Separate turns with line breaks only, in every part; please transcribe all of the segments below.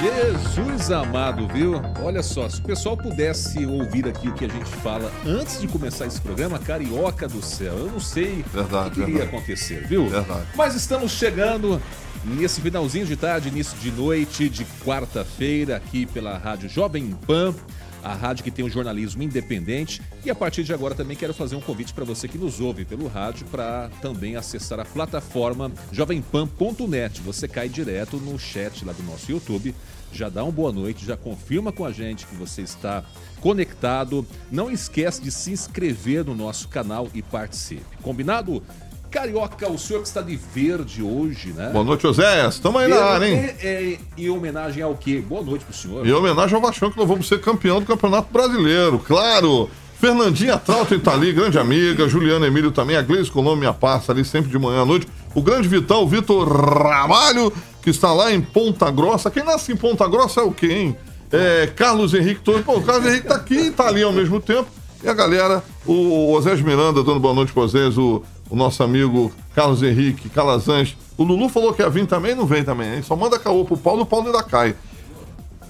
Jesus amado, viu? Olha só, se o pessoal pudesse ouvir aqui o que a gente fala antes de começar esse programa, carioca do céu, eu não sei verdade, o que iria acontecer, viu? Verdade. Mas estamos chegando nesse finalzinho de tarde, início de noite de quarta-feira, aqui pela Rádio Jovem Pan a rádio que tem um jornalismo independente. E a partir de agora também quero fazer um convite para você que nos ouve pelo rádio para também acessar a plataforma jovempan.net. Você cai direto no chat lá do nosso YouTube, já dá uma boa noite, já confirma com a gente que você está conectado. Não esquece de se inscrever no nosso canal e participe. Combinado? Carioca, o senhor que está de verde hoje, né?
Boa noite, José. Estamos aí na área, hein?
É, é, em homenagem ao quê? Boa noite pro senhor.
Em homenagem ao Vascão, que nós vamos ser campeão do Campeonato Brasileiro, claro. Fernandinha Trautem tá ali, grande amiga. Juliana Emílio também. A Gleice Colombo, minha parça ali, sempre de manhã à noite. O grande Vitão, Vitor Ramalho, que está lá em Ponta Grossa. Quem nasce em Ponta Grossa é o hein? É, Carlos Henrique Torres. Pô, o Carlos Henrique tá aqui e tá ali ao mesmo tempo. E a galera, o Osés Miranda dando boa noite para vocês, o o nosso amigo Carlos Henrique Calazans. O Lulu falou que ia vir também, não vem também, hein? Só manda caô pro Paulo, o Paulo ainda cai.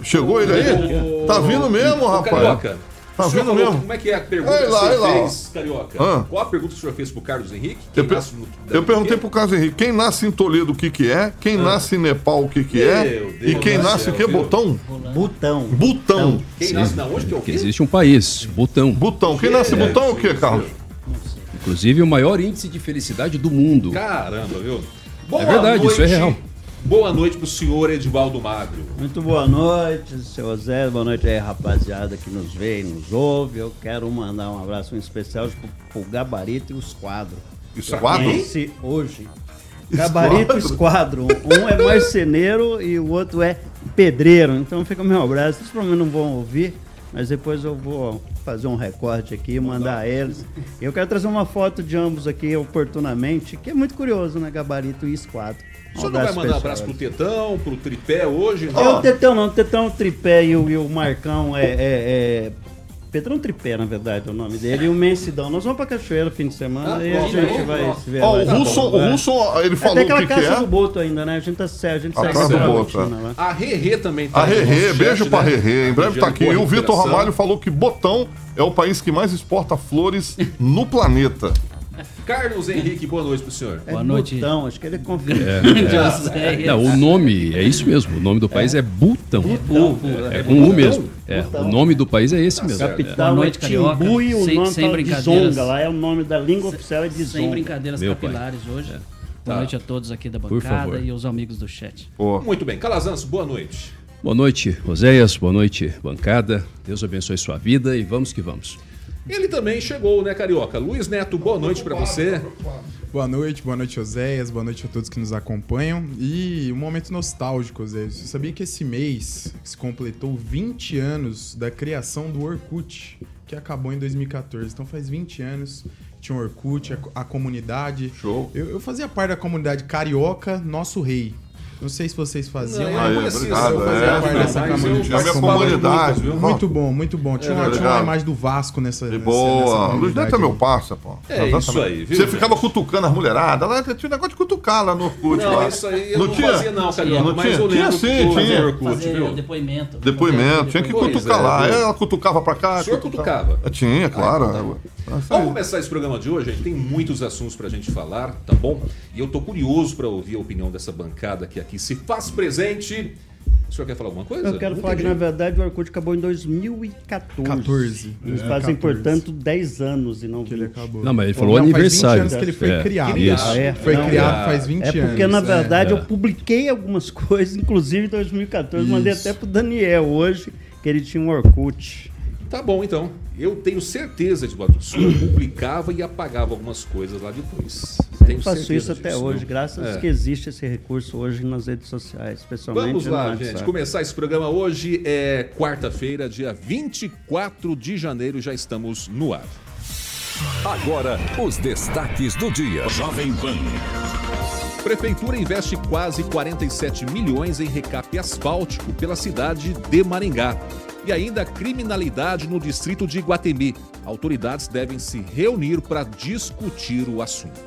Chegou ele aí? Tá vindo mesmo, rapaz.
Tá vindo falou, mesmo. Como é que é a pergunta aí lá, que você fez, Carioca? Ah. Qual a pergunta que o senhor fez pro Carlos Henrique?
Quem eu, nasce no, eu perguntei pro Carlos Henrique, quem nasce em Toledo, o que que é? Quem ah. nasce em Nepal, o que que é? e quem nasce o que? Botão?
Butão.
Butão.
Quem nasce na onde que é o
quê? Existe um país, Butão.
Butão. Quem nasce em Butão é o que, Carlos?
Inclusive o maior índice de felicidade do mundo.
Caramba, viu?
Boa é verdade, noite. isso é real.
Boa noite pro senhor Edivaldo Magro.
Muito boa noite, seu Zé. Boa noite aí, rapaziada que nos vê e nos ouve. Eu quero mandar um abraço especial pro, pro Gabarito e os quadros.
Os quadros?
Hoje. Gabarito e Esquadro. Um é marceneiro e o outro é pedreiro. Então fica o meu abraço. Vocês provavelmente não vão ouvir, mas depois eu vou fazer um recorte aqui e mandar a eles. Eu quero trazer uma foto de ambos aqui oportunamente, que é muito curioso, né? Gabarito e esquadro.
O senhor não vai mandar um abraço pro Tetão, pro Tripé hoje?
Não? É, o Tetão não, o Tetão, o Tripé e o, e o Marcão é, é, é Pedrão Tripé, na verdade, é o nome dele. E o Mensidão. Nós vamos pra Cachoeira fim de semana ah, e a gente vai se ver.
Ó, o Russo, o Russo, ele falou Até
aquela
que,
casa
que é.
do Boto ainda, né? A gente tá a gente
segue a do Boto, é.
A Rerê também tá
A Rerê, beijo chat, pra né? Rerê. Em breve tá aqui. E o Vitor Ramalho falou que Botão é o país que mais exporta flores no planeta.
Carlos Henrique, boa noite pro senhor.
É boa noite. Butão, acho que ele é confia.
É, é. Não, o nome é isso mesmo. O nome do país é, é Butão. É, é, com U mesmo. É, o nome do país é esse mesmo.
Capital boa noite, Carioca. e o sem, nome sem brincadeiras. Zonga, lá é o nome da língua oficial é de Zonga.
Sem brincadeiras Meu capilares pai. hoje. Boa tá. noite a todos aqui da bancada e aos amigos do chat.
Oh. Muito bem. Calazans, boa noite.
Boa noite, Roséias. Boa noite, bancada. Deus abençoe sua vida e vamos que vamos.
Ele também chegou, né, Carioca? Luiz Neto, boa noite para você.
Boa noite, boa noite, Oséias, boa noite a todos que nos acompanham. E um momento nostálgico, Oséias. Você sabia que esse mês se completou 20 anos da criação do Orkut, que acabou em 2014. Então faz 20 anos, tinha o Orkut, a, a comunidade.
Show.
Eu, eu fazia parte da comunidade Carioca Nosso Rei. Não sei se vocês faziam.
Não, eu obrigado. Eu fazia é, parte dessa comunidade. A minha comunidade.
Muito bom, muito bom. Tinha, é, tinha uma imagem do Vasco nessa.
De boa. Luiz Neto é meu parça, pô.
É isso aí,
viu? Você ficava cutucando as mulheradas. Lá tinha um negócio de cutucar lá no Orkut.
Não, lá. isso aí eu não, não tinha? fazia, não, Carioca. Não mas
tinha, tinha sim, tinha.
Orkut, viu? Depoimento.
Depoimento. Tinha que cutucar é, lá. Ela cutucava pra cá.
O senhor cutucava?
Tinha, claro.
Vamos começar esse programa de hoje, gente. Tem muitos assuntos pra gente falar, tá bom? E eu tô curioso para ouvir a opinião dessa bancada que aqui se faz presente. O senhor quer falar alguma coisa?
Eu quero Não falar que, na verdade, o Orkut acabou em 2014. 14. Eles é, fazem, 14. portanto, 10 anos e não
que ele acabou. Não, mas ele falou não, aniversário. Faz 20 anos
que ele foi é. criado. Isso. É, foi não, criado faz 20 anos.
É porque,
anos.
na verdade, eu publiquei algumas coisas, inclusive em 2014. Isso. Mandei até pro Daniel hoje, que ele tinha um Orkut.
Tá bom, então. Eu tenho certeza de que o senhor publicava e apagava algumas coisas lá depois.
Tenho faço isso até disso, hoje, não? graças é. que existe esse recurso hoje nas redes sociais, especialmente
Vamos lá, gente. Começar esse programa hoje é quarta-feira, dia 24 de janeiro, já estamos no ar.
Agora, os destaques do dia. Jovem Pan.
Prefeitura investe quase 47 milhões em recape asfáltico pela cidade de Maringá. E ainda criminalidade no distrito de Iguatemi. Autoridades devem se reunir para discutir o assunto.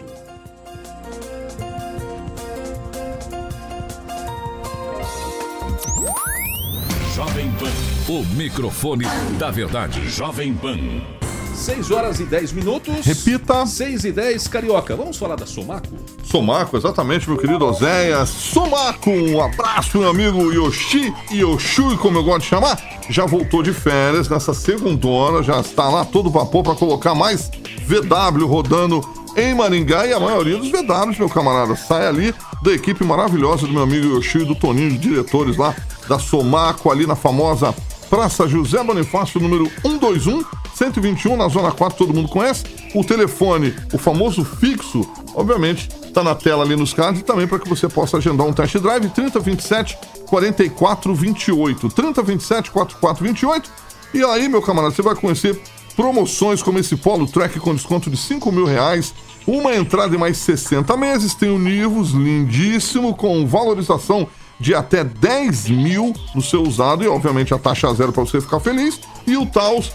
Jovem Pan. O microfone da verdade. Jovem Pan.
6 horas e 10 minutos.
Repita.
6 e 10, Carioca. Vamos falar da Somaco?
Somaco, exatamente, meu querido Oséias. Somaco, um abraço, meu amigo Yoshi, Yoshui, como eu gosto de chamar. Já voltou de férias nessa segunda já está lá todo vapor para colocar mais VW rodando em Maringá e a maioria dos VWs, meu camarada, sai ali da equipe maravilhosa do meu amigo Yoshi e do Toninho, de diretores lá da Somaco, ali na famosa Praça José Bonifácio, número 121, 121, na Zona 4, todo mundo conhece. O telefone, o famoso fixo, obviamente, está na tela ali nos cards e também para que você possa agendar um test drive 3027 4428. 3027 4428. E aí, meu camarada, você vai conhecer promoções como esse Polo Track com desconto de 5 mil reais. Uma entrada em mais 60 meses. Tem o Nivus, lindíssimo, com valorização de até 10 mil no seu usado e, obviamente, a taxa zero para você ficar feliz. E o Taos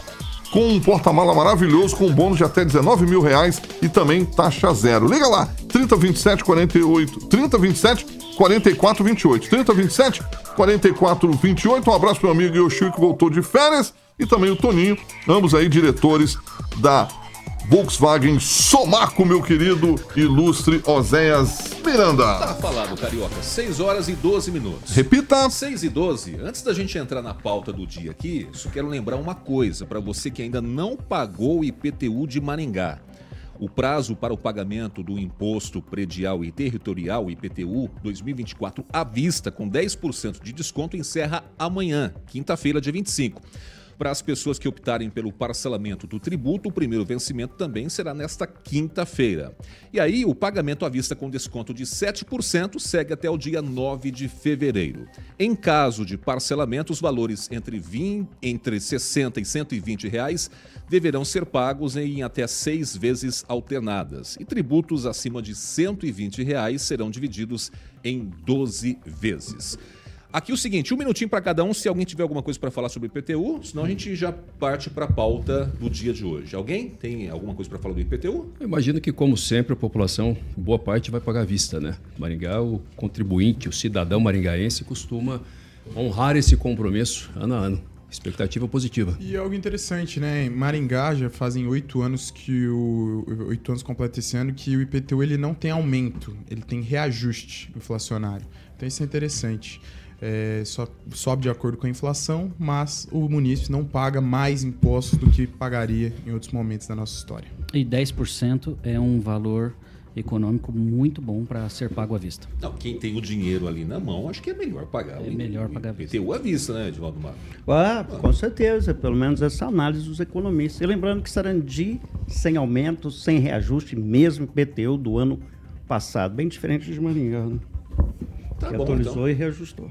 com um porta-mala maravilhoso, com um bônus de até 19 mil reais e também taxa zero. Liga lá, 3027 48, 3027 44 28, 3027 44 28. Um abraço meu amigo Yoshio que voltou de férias e também o Toninho, ambos aí diretores da Volkswagen Somaco, meu querido ilustre Oséias Miranda.
Tá falado, Carioca. 6 horas e 12 minutos.
Repita.
6 e 12. Antes da gente entrar na pauta do dia aqui, só quero lembrar uma coisa para você que ainda não pagou o IPTU de Maringá. O prazo para o pagamento do Imposto Predial e Territorial IPTU 2024 à vista, com 10% de desconto, encerra amanhã, quinta-feira, dia 25. Para as pessoas que optarem pelo parcelamento do tributo, o primeiro vencimento também será nesta quinta-feira. E aí, o pagamento à vista com desconto de 7% segue até o dia 9 de fevereiro. Em caso de parcelamento, os valores entre, 20, entre 60 e 120 reais deverão ser pagos em até seis vezes alternadas. E tributos acima de 120 reais serão divididos em 12 vezes. Aqui o seguinte, um minutinho para cada um, se alguém tiver alguma coisa para falar sobre o IPTU, senão a gente já parte para a pauta do dia de hoje. Alguém tem alguma coisa para falar do IPTU?
Eu imagino que, como sempre, a população, boa parte, vai pagar à vista, né? Maringá, o contribuinte, o cidadão maringaense costuma honrar esse compromisso ano a ano. Expectativa positiva.
E algo interessante, né? Em Maringá já fazem oito anos que o oito anos completa esse ano que o IPTU ele não tem aumento, ele tem reajuste inflacionário. Então isso é interessante é, só sobe de acordo com a inflação, mas o município não paga mais impostos do que pagaria em outros momentos da nossa história.
E 10% é um valor econômico muito bom para ser pago à vista.
Não, quem tem o dinheiro ali na mão, acho que é melhor pagar.
É melhor pagar à vista.
IPTU à vista, né, Edvaldo Mar?
Ah, com certeza, pelo menos essa análise dos economistas. E lembrando que Sarandi, sem aumento, sem reajuste, mesmo IPTU do ano passado, bem diferente de Maringá, né? Tá que bom, atualizou então. e reajustou.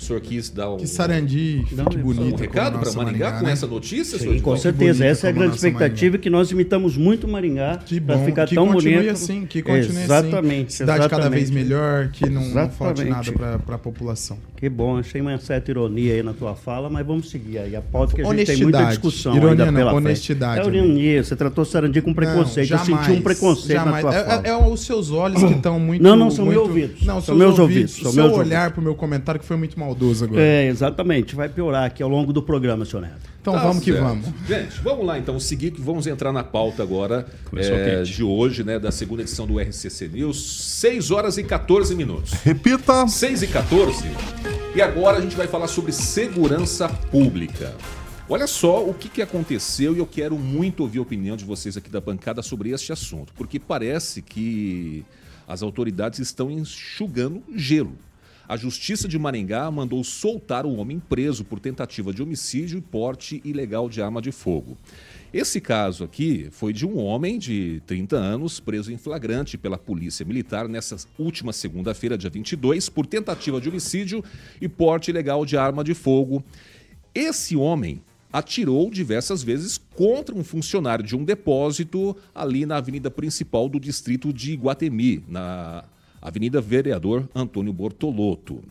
O senhor quis dar um.
Que sarandi,
que bonito. Um recado para Maringá, Maringá com né? essa notícia,
Sim, senhor? Com certeza, essa é a grande expectativa Maringá. que nós imitamos muito Maringá para ficar
que
tão bonito. Que
continue assim, que continue assim. exatamente, assim. Cidade exatamente. cada vez melhor, que não, não falte nada para a população.
Que bom, achei uma certa ironia aí na tua fala, mas vamos seguir aí. A pauta que a gente tem muita discussão
ironia
ainda
pela honestidade.
Frente. É ironia, você tratou Sarandi com preconceito. Não, jamais, Eu senti um preconceito jamais. na tua
é,
fala.
É, é, os seus olhos que estão muito.
Não, não, são meus ouvidos.
Não, são meus ouvidos. O seu olhar para o meu comentário que foi muito maldoso agora.
É, exatamente. Vai piorar aqui ao longo do programa, senhor Neto.
Então tá vamos certo. que vamos.
Gente, vamos lá então, seguir que vamos entrar na pauta agora é, de hoje, né, da segunda edição do RCC News, 6 horas e 14 minutos.
Repita.
6 e 14. E agora a gente vai falar sobre segurança pública. Olha só o que, que aconteceu e eu quero muito ouvir a opinião de vocês aqui da bancada sobre este assunto, porque parece que as autoridades estão enxugando gelo. A Justiça de Maringá mandou soltar um homem preso por tentativa de homicídio e porte ilegal de arma de fogo. Esse caso aqui foi de um homem de 30 anos preso em flagrante pela Polícia Militar nessa última segunda-feira, dia 22, por tentativa de homicídio e porte ilegal de arma de fogo. Esse homem atirou diversas vezes contra um funcionário de um depósito ali na avenida principal do distrito de Iguatemi, na Avenida Vereador Antônio Bortolotto.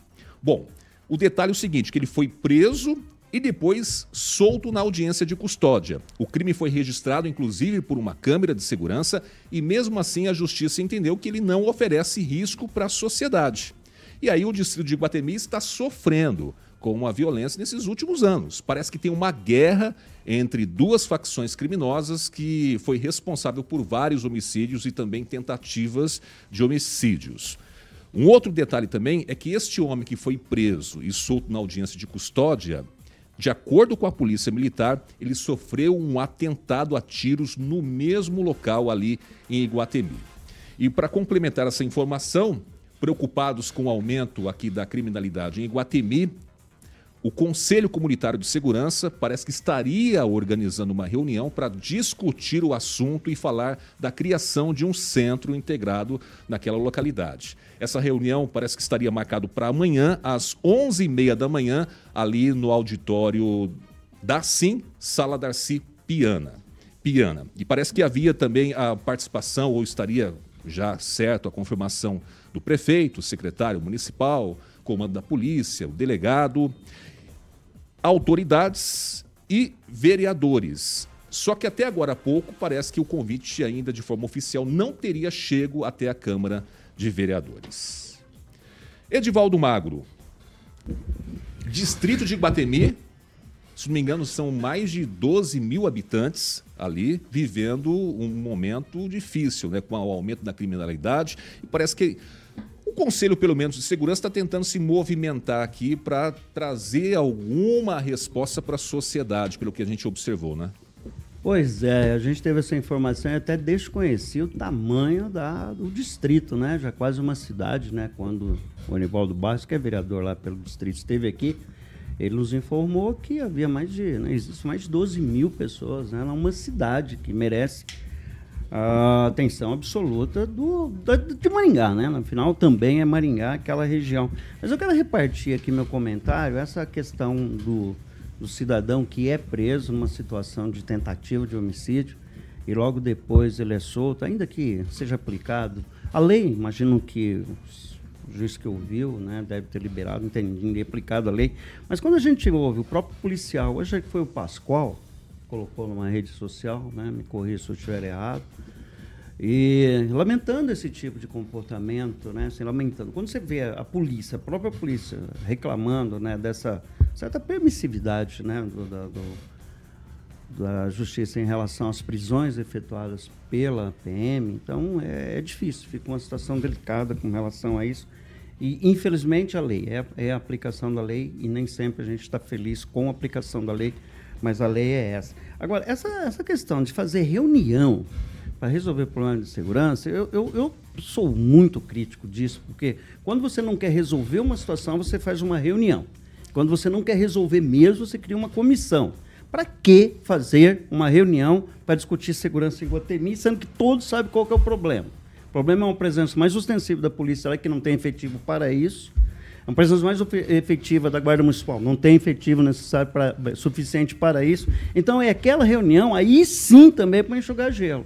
Bom, o detalhe é o seguinte, que ele foi preso e depois solto na audiência de custódia. O crime foi registrado, inclusive, por uma câmera de segurança e, mesmo assim, a justiça entendeu que ele não oferece risco para a sociedade. E aí o distrito de Guatemi está sofrendo com a violência nesses últimos anos. Parece que tem uma guerra entre duas facções criminosas que foi responsável por vários homicídios e também tentativas de homicídios. Um outro detalhe também é que este homem que foi preso e solto na audiência de custódia de acordo com a Polícia Militar, ele sofreu um atentado a tiros no mesmo local ali em Iguatemi. E para complementar essa informação, preocupados com o aumento aqui da criminalidade em Iguatemi, o Conselho Comunitário de Segurança parece que estaria organizando uma reunião para discutir o assunto e falar da criação de um centro integrado naquela localidade. Essa reunião parece que estaria marcado para amanhã, às 11h30 da manhã, ali no auditório da Sim, Sala Darcy Piana. Piana. E parece que havia também a participação, ou estaria já certo a confirmação do prefeito, secretário municipal, comando da polícia, o delegado autoridades e vereadores. Só que até agora há pouco parece que o convite ainda de forma oficial não teria chego até a Câmara de Vereadores. Edivaldo Magro, distrito de Guatemi, se não me engano, são mais de 12 mil habitantes ali vivendo um momento difícil, né, com o aumento da criminalidade. E parece que o Conselho, pelo menos, de Segurança está tentando se movimentar aqui para trazer alguma resposta para a sociedade, pelo que a gente observou, né?
Pois é, a gente teve essa informação e até desconhecia o tamanho da, do distrito, né? Já quase uma cidade, né? Quando o Anivaldo Barros, que é vereador lá pelo distrito, esteve aqui, ele nos informou que havia mais de, né, existe mais de 12 mil pessoas, né? É uma cidade que merece a atenção absoluta do, de Maringá, né? No final também é Maringá, aquela região. Mas eu quero repartir aqui meu comentário, essa questão do, do cidadão que é preso numa situação de tentativa de homicídio e logo depois ele é solto, ainda que seja aplicado. A lei, imagino que o juiz que ouviu, né, deve ter liberado, não tem ninguém aplicado a lei. Mas quando a gente ouve o próprio policial, hoje que foi o Pascoal, colocou numa rede social, né? me corrija se eu estiver errado. E lamentando esse tipo de comportamento, né? Assim, lamentando. Quando você vê a polícia, a própria polícia, reclamando né, dessa certa permissividade né, do, da, do, da justiça em relação às prisões efetuadas pela PM, então é, é, difícil, fica uma situação delicada com relação a isso. E, infelizmente, a lei é, é a aplicação da lei e nem sempre a gente está feliz com a aplicação da lei mas a lei é essa. Agora, essa, essa questão de fazer reunião para resolver problemas de segurança, eu, eu, eu, sou muito crítico disso, porque quando você não quer resolver uma situação, você faz uma reunião. Quando você não quer resolver mesmo, você cria uma comissão. Para que fazer uma reunião para discutir segurança em Guatemi, sendo que todos sabem qual é o problema? O problema é uma presença mais ostensiva da polícia, que não tem efetivo para isso, uma presença mais efetiva da Guarda Municipal não tem efetivo necessário pra, suficiente para isso. Então, é aquela reunião, aí sim também para enxugar gelo.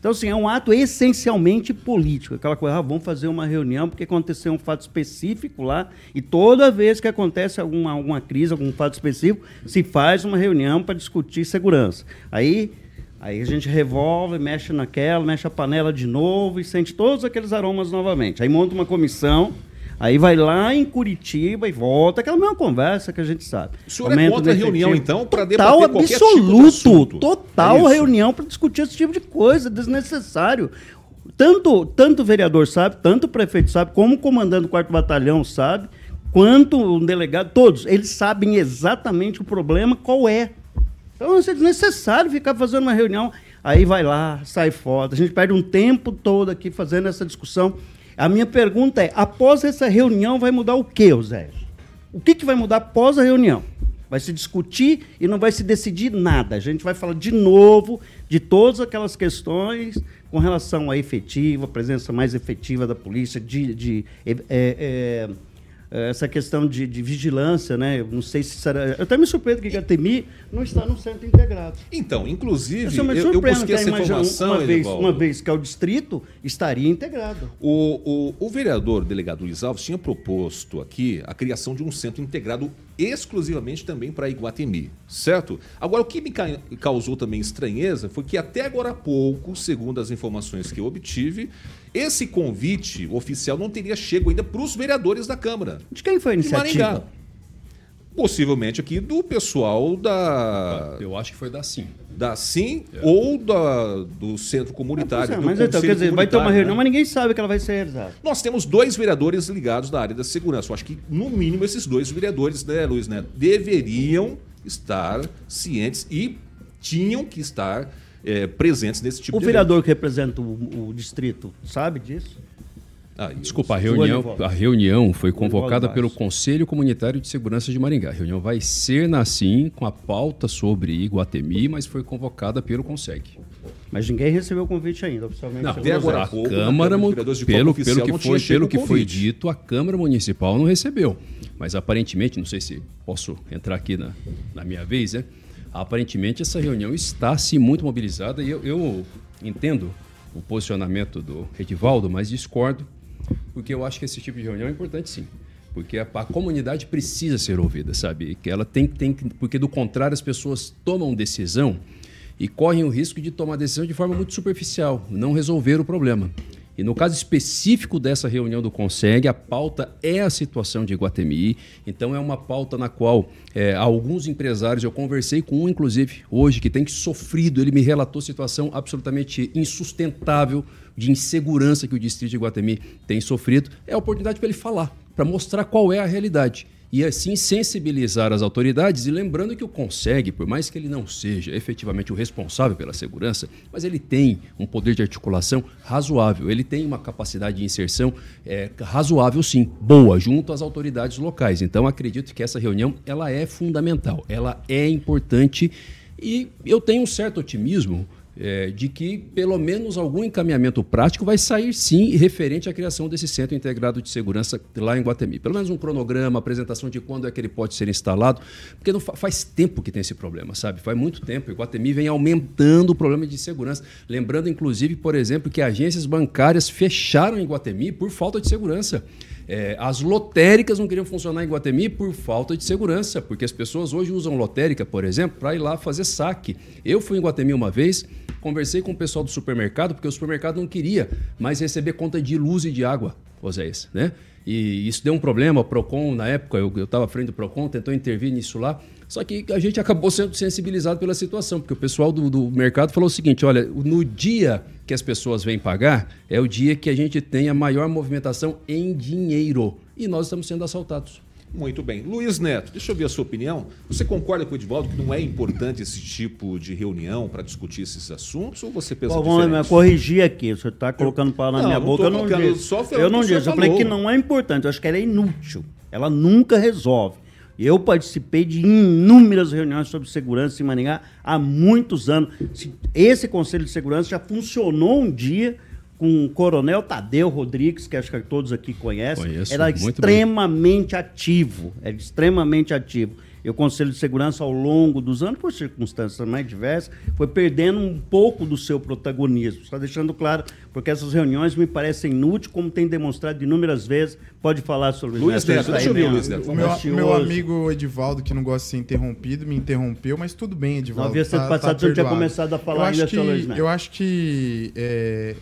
Então, assim, é um ato essencialmente político. Aquela coisa, ah, vamos fazer uma reunião porque aconteceu um fato específico lá, e toda vez que acontece alguma, alguma crise, algum fato específico, se faz uma reunião para discutir segurança. Aí, aí a gente revolve, mexe naquela, mexe a panela de novo e sente todos aqueles aromas novamente. Aí monta uma comissão Aí vai lá em Curitiba e volta, aquela mesma conversa que a gente sabe.
O senhor é Aumento é contra a reunião, então, para debater
qualquer absoluto, tipo de Total é reunião para discutir esse tipo de coisa, desnecessário. Tanto, tanto o vereador sabe, tanto o prefeito sabe, como o comandante do quarto batalhão sabe, quanto um delegado, todos, eles sabem exatamente o problema, qual é. Então é desnecessário ficar fazendo uma reunião, aí vai lá, sai fora. A gente perde um tempo todo aqui fazendo essa discussão. A minha pergunta é: após essa reunião, vai mudar o quê, Zé? O que, que vai mudar após a reunião? Vai se discutir e não vai se decidir nada. A gente vai falar de novo de todas aquelas questões com relação à efetiva, presença mais efetiva da polícia, de, de é, é, essa questão de, de, vigilância, né? Eu não sei se será. Eu até me surpreendo que Gatemi não está no centro integrado.
Então, inclusive, eu, eu, eu busquei essa informação.
Uma vez, uma vez que é o distrito, estaria integrado.
O, o, o vereador delegado Luiz Alves tinha proposto aqui a criação de um centro integrado exclusivamente também para Iguatemi, certo? Agora, o que me causou também estranheza foi que até agora há pouco, segundo as informações que eu obtive, esse convite oficial não teria chego ainda para os vereadores da Câmara.
De quem foi a iniciativa?
Possivelmente aqui do pessoal da.
Eu acho que foi da Sim.
Da Sim é. ou da, do Centro Comunitário. É,
mas então, quer dizer, vai ter uma reunião, né? mas ninguém sabe que ela vai ser realizada.
Nós temos dois vereadores ligados da área da segurança. Eu acho que, no mínimo, esses dois vereadores, né, Luiz Neto, deveriam estar cientes e tinham que estar é, presentes nesse tipo
o
de.
O vereador evento. que representa o, o distrito sabe disso?
Ah, Desculpa, a reunião, a reunião foi convocada pelo Conselho Comunitário de Segurança de Maringá. A reunião vai ser na SIM, com a pauta sobre Iguatemi, mas foi convocada pelo CONSEG.
Mas ninguém recebeu o convite ainda, oficialmente. Não,
até agora a pouco, Câmara, pelo, pelo que, foi, pelo que foi dito, a Câmara Municipal não recebeu. Mas aparentemente, não sei se posso entrar aqui na, na minha vez, né? Aparentemente essa reunião está sim muito mobilizada e eu, eu entendo o posicionamento do Edivaldo, mas discordo porque eu acho que esse tipo de reunião é importante sim. Porque a, a, comunidade precisa ser ouvida, sabe? Que ela tem, tem porque do contrário as pessoas tomam decisão e correm o risco de tomar decisão de forma muito superficial, não resolver o problema. E no caso específico dessa reunião do Consegue, a pauta é a situação de Iguatemi. Então é uma pauta na qual é, alguns empresários, eu conversei com um, inclusive, hoje, que tem sofrido, ele me relatou situação absolutamente insustentável de insegurança que o distrito de Guatemi tem sofrido, é a oportunidade para ele falar, para mostrar qual é a realidade. E assim sensibilizar as autoridades, e lembrando que o consegue, por mais que ele não seja efetivamente o responsável pela segurança, mas ele tem um poder de articulação razoável, ele tem uma capacidade de inserção é, razoável, sim, boa, junto às autoridades locais. Então acredito que essa reunião ela é fundamental, ela é importante e eu tenho um certo otimismo é, de que pelo menos algum encaminhamento prático vai sair sim referente à criação desse centro integrado de segurança lá em Guatemi. Pelo menos um cronograma, apresentação de quando é que ele pode ser instalado, porque não faz tempo que tem esse problema, sabe? Faz muito tempo. E Guatemi vem aumentando o problema de segurança. Lembrando, inclusive, por exemplo, que agências bancárias fecharam em Guatemi por falta de segurança. É, as lotéricas não queriam funcionar em Guatemi por falta de segurança, porque as pessoas hoje usam lotérica, por exemplo, para ir lá fazer saque. Eu fui em Guatemi uma vez, conversei com o pessoal do supermercado, porque o supermercado não queria mais receber conta de luz e de água, Oséias, né? E isso deu um problema, o PROCON, na época, eu estava à frente do PROCON, tentou intervir nisso lá, só que a gente acabou sendo sensibilizado pela situação, porque o pessoal do, do mercado falou o seguinte: olha, no dia que as pessoas vêm pagar, é o dia que a gente tem a maior movimentação em dinheiro. E nós estamos sendo assaltados.
Muito bem. Luiz Neto, deixa eu ver a sua opinião. Você concorda com o Edivaldo que não é importante esse tipo de reunião para discutir esses assuntos ou você pensa Bom,
diferente? Vamos corrigir aqui. Você está colocando palavra na minha boca. Eu não disse. Eu não disse. Eu falei que não é importante. Eu acho que ela é inútil. Ela nunca resolve. Eu participei de inúmeras reuniões sobre segurança em Maringá há muitos anos. Esse Conselho de Segurança já funcionou um dia com o Coronel Tadeu Rodrigues, que acho que todos aqui conhecem. Conheço, era extremamente bem. ativo. Era extremamente ativo. E o Conselho de Segurança, ao longo dos anos, por circunstâncias mais diversas, foi perdendo um pouco do seu protagonismo. Está deixando claro, porque essas reuniões me parecem inúteis, como tem demonstrado inúmeras vezes. Pode falar sobre
Luiz Neto. Deixa eu ver, Luiz Neto. O meu, meu, amigo Edivaldo, que não gosta de ser interrompido, me interrompeu, mas tudo bem, Edivaldo. Não
havia sido tá, passado, tá você tinha começado a falar
eu ainda, que, Luiz Neto. Eu acho que é,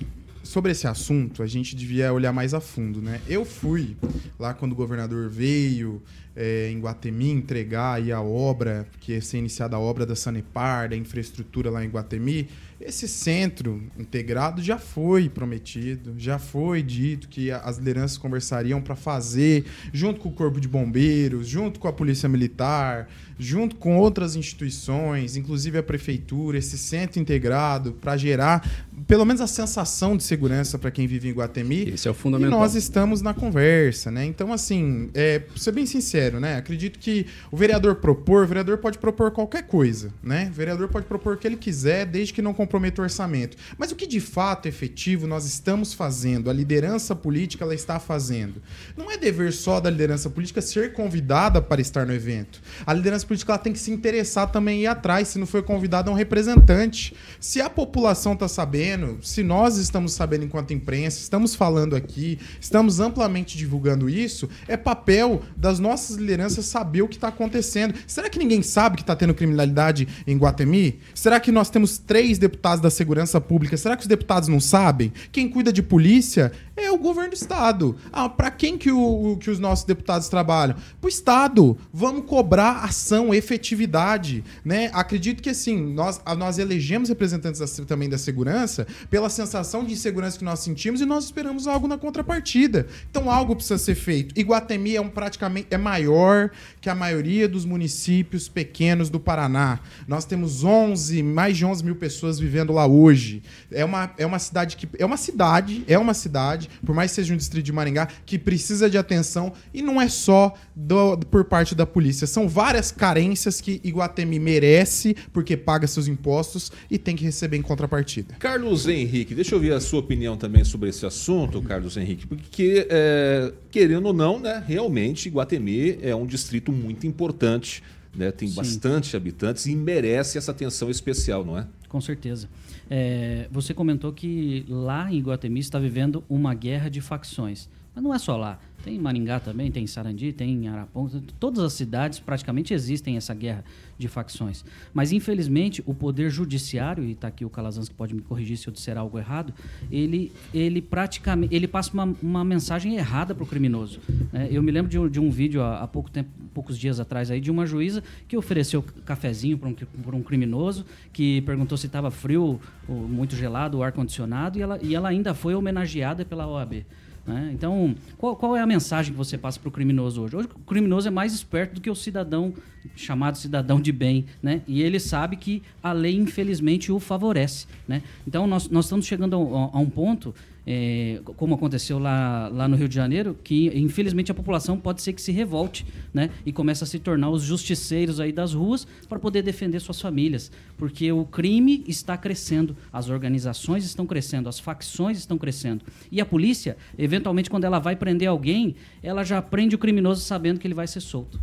sobre esse assunto, a gente devia olhar mais a fundo, né? Eu fui lá quando o governador veio é, em Guatemi entregar aí a obra, que ia ser iniciada a obra da Sanepar, da infraestrutura lá em Guatemi. Esse centro integrado já foi prometido, já foi dito que as lideranças conversariam para fazer, junto com o Corpo de Bombeiros, junto com a Polícia Militar, junto com outras instituições, inclusive a Prefeitura, esse centro integrado, para gerar pelo menos a sensação de segurança para quem vive em Guatemi.
Esse é o fundamental.
E nós estamos na conversa, né? Então, assim, é, pra ser bem sincero, né? Acredito que o vereador propor, o vereador pode propor qualquer coisa, né? O vereador pode propor o que ele quiser, desde que não comprometa o orçamento. Mas o que de fato efetivo nós estamos fazendo, a liderança política ela está fazendo, não é dever só da liderança política ser convidada para estar no evento. A liderança política ela tem que se interessar também e ir atrás, se não foi convidada, é um representante. Se a população está sabendo, se nós estamos sabendo enquanto imprensa, estamos falando aqui, estamos amplamente divulgando isso, é papel das nossas lideranças saber o que está acontecendo. Será que ninguém sabe que está tendo criminalidade em Guatemi? Será que nós temos três deputados da segurança pública? Será que os deputados não sabem? Quem cuida de polícia é o governo do Estado. Ah, para quem que, o, que os nossos deputados trabalham? Para o Estado. Vamos cobrar ação, efetividade. Né? Acredito que assim, nós, nós elegemos representantes da, também da segurança pela sensação de insegurança que nós sentimos e nós esperamos algo na contrapartida. Então algo precisa ser feito. Iguatemi é um praticamente é maior que a maioria dos municípios pequenos do Paraná. Nós temos 11, mais de 11 mil pessoas vivendo lá hoje. É uma, é uma cidade que é uma cidade, é uma cidade por mais que seja um distrito de Maringá, que precisa de atenção e não é só do, por parte da polícia. São várias carências que Iguatemi merece porque paga seus impostos e tem que receber em contrapartida.
Carlos Henrique, deixa eu ouvir a sua opinião também sobre esse assunto, Carlos Henrique, porque, é, querendo ou não, né, realmente Iguatemi é um distrito muito importante. Né, tem Sim. bastante habitantes e merece essa atenção especial, não é?
Com certeza. É, você comentou que lá em Guatemi está vivendo uma guerra de facções. Mas não é só lá. Tem Maringá também, tem Sarandi, tem Araponga. Todas as cidades praticamente existem essa guerra de facções. Mas, infelizmente, o poder judiciário, e está aqui o Calazans que pode me corrigir se eu disser algo errado, ele, ele praticamente ele passa uma, uma mensagem errada para o criminoso. É, eu me lembro de um, de um vídeo há, há, pouco tempo, poucos dias atrás aí, de uma juíza que ofereceu cafezinho para um, um criminoso, que perguntou se estava frio, muito gelado, o ar-condicionado, e ela, e ela ainda foi homenageada pela OAB. Né? Então, qual, qual, é a mensagem que você passa para o criminoso hoje? Hoje o criminoso é mais esperto do que o cidadão chamado cidadão de bem, né? E ele sabe que a lei, infelizmente, o favorece, né? Então, nós, nós estamos chegando a, a um ponto é, como aconteceu lá, lá no Rio de Janeiro, que infelizmente a população pode ser que se revolte, né? E comece a se tornar os justiceiros aí das ruas para poder defender suas famílias, porque o crime está crescendo, as organizações estão crescendo, as facções estão crescendo e a polícia, eventualmente, quando ela vai prender alguém, ela já prende o criminoso sabendo que ele vai ser solto.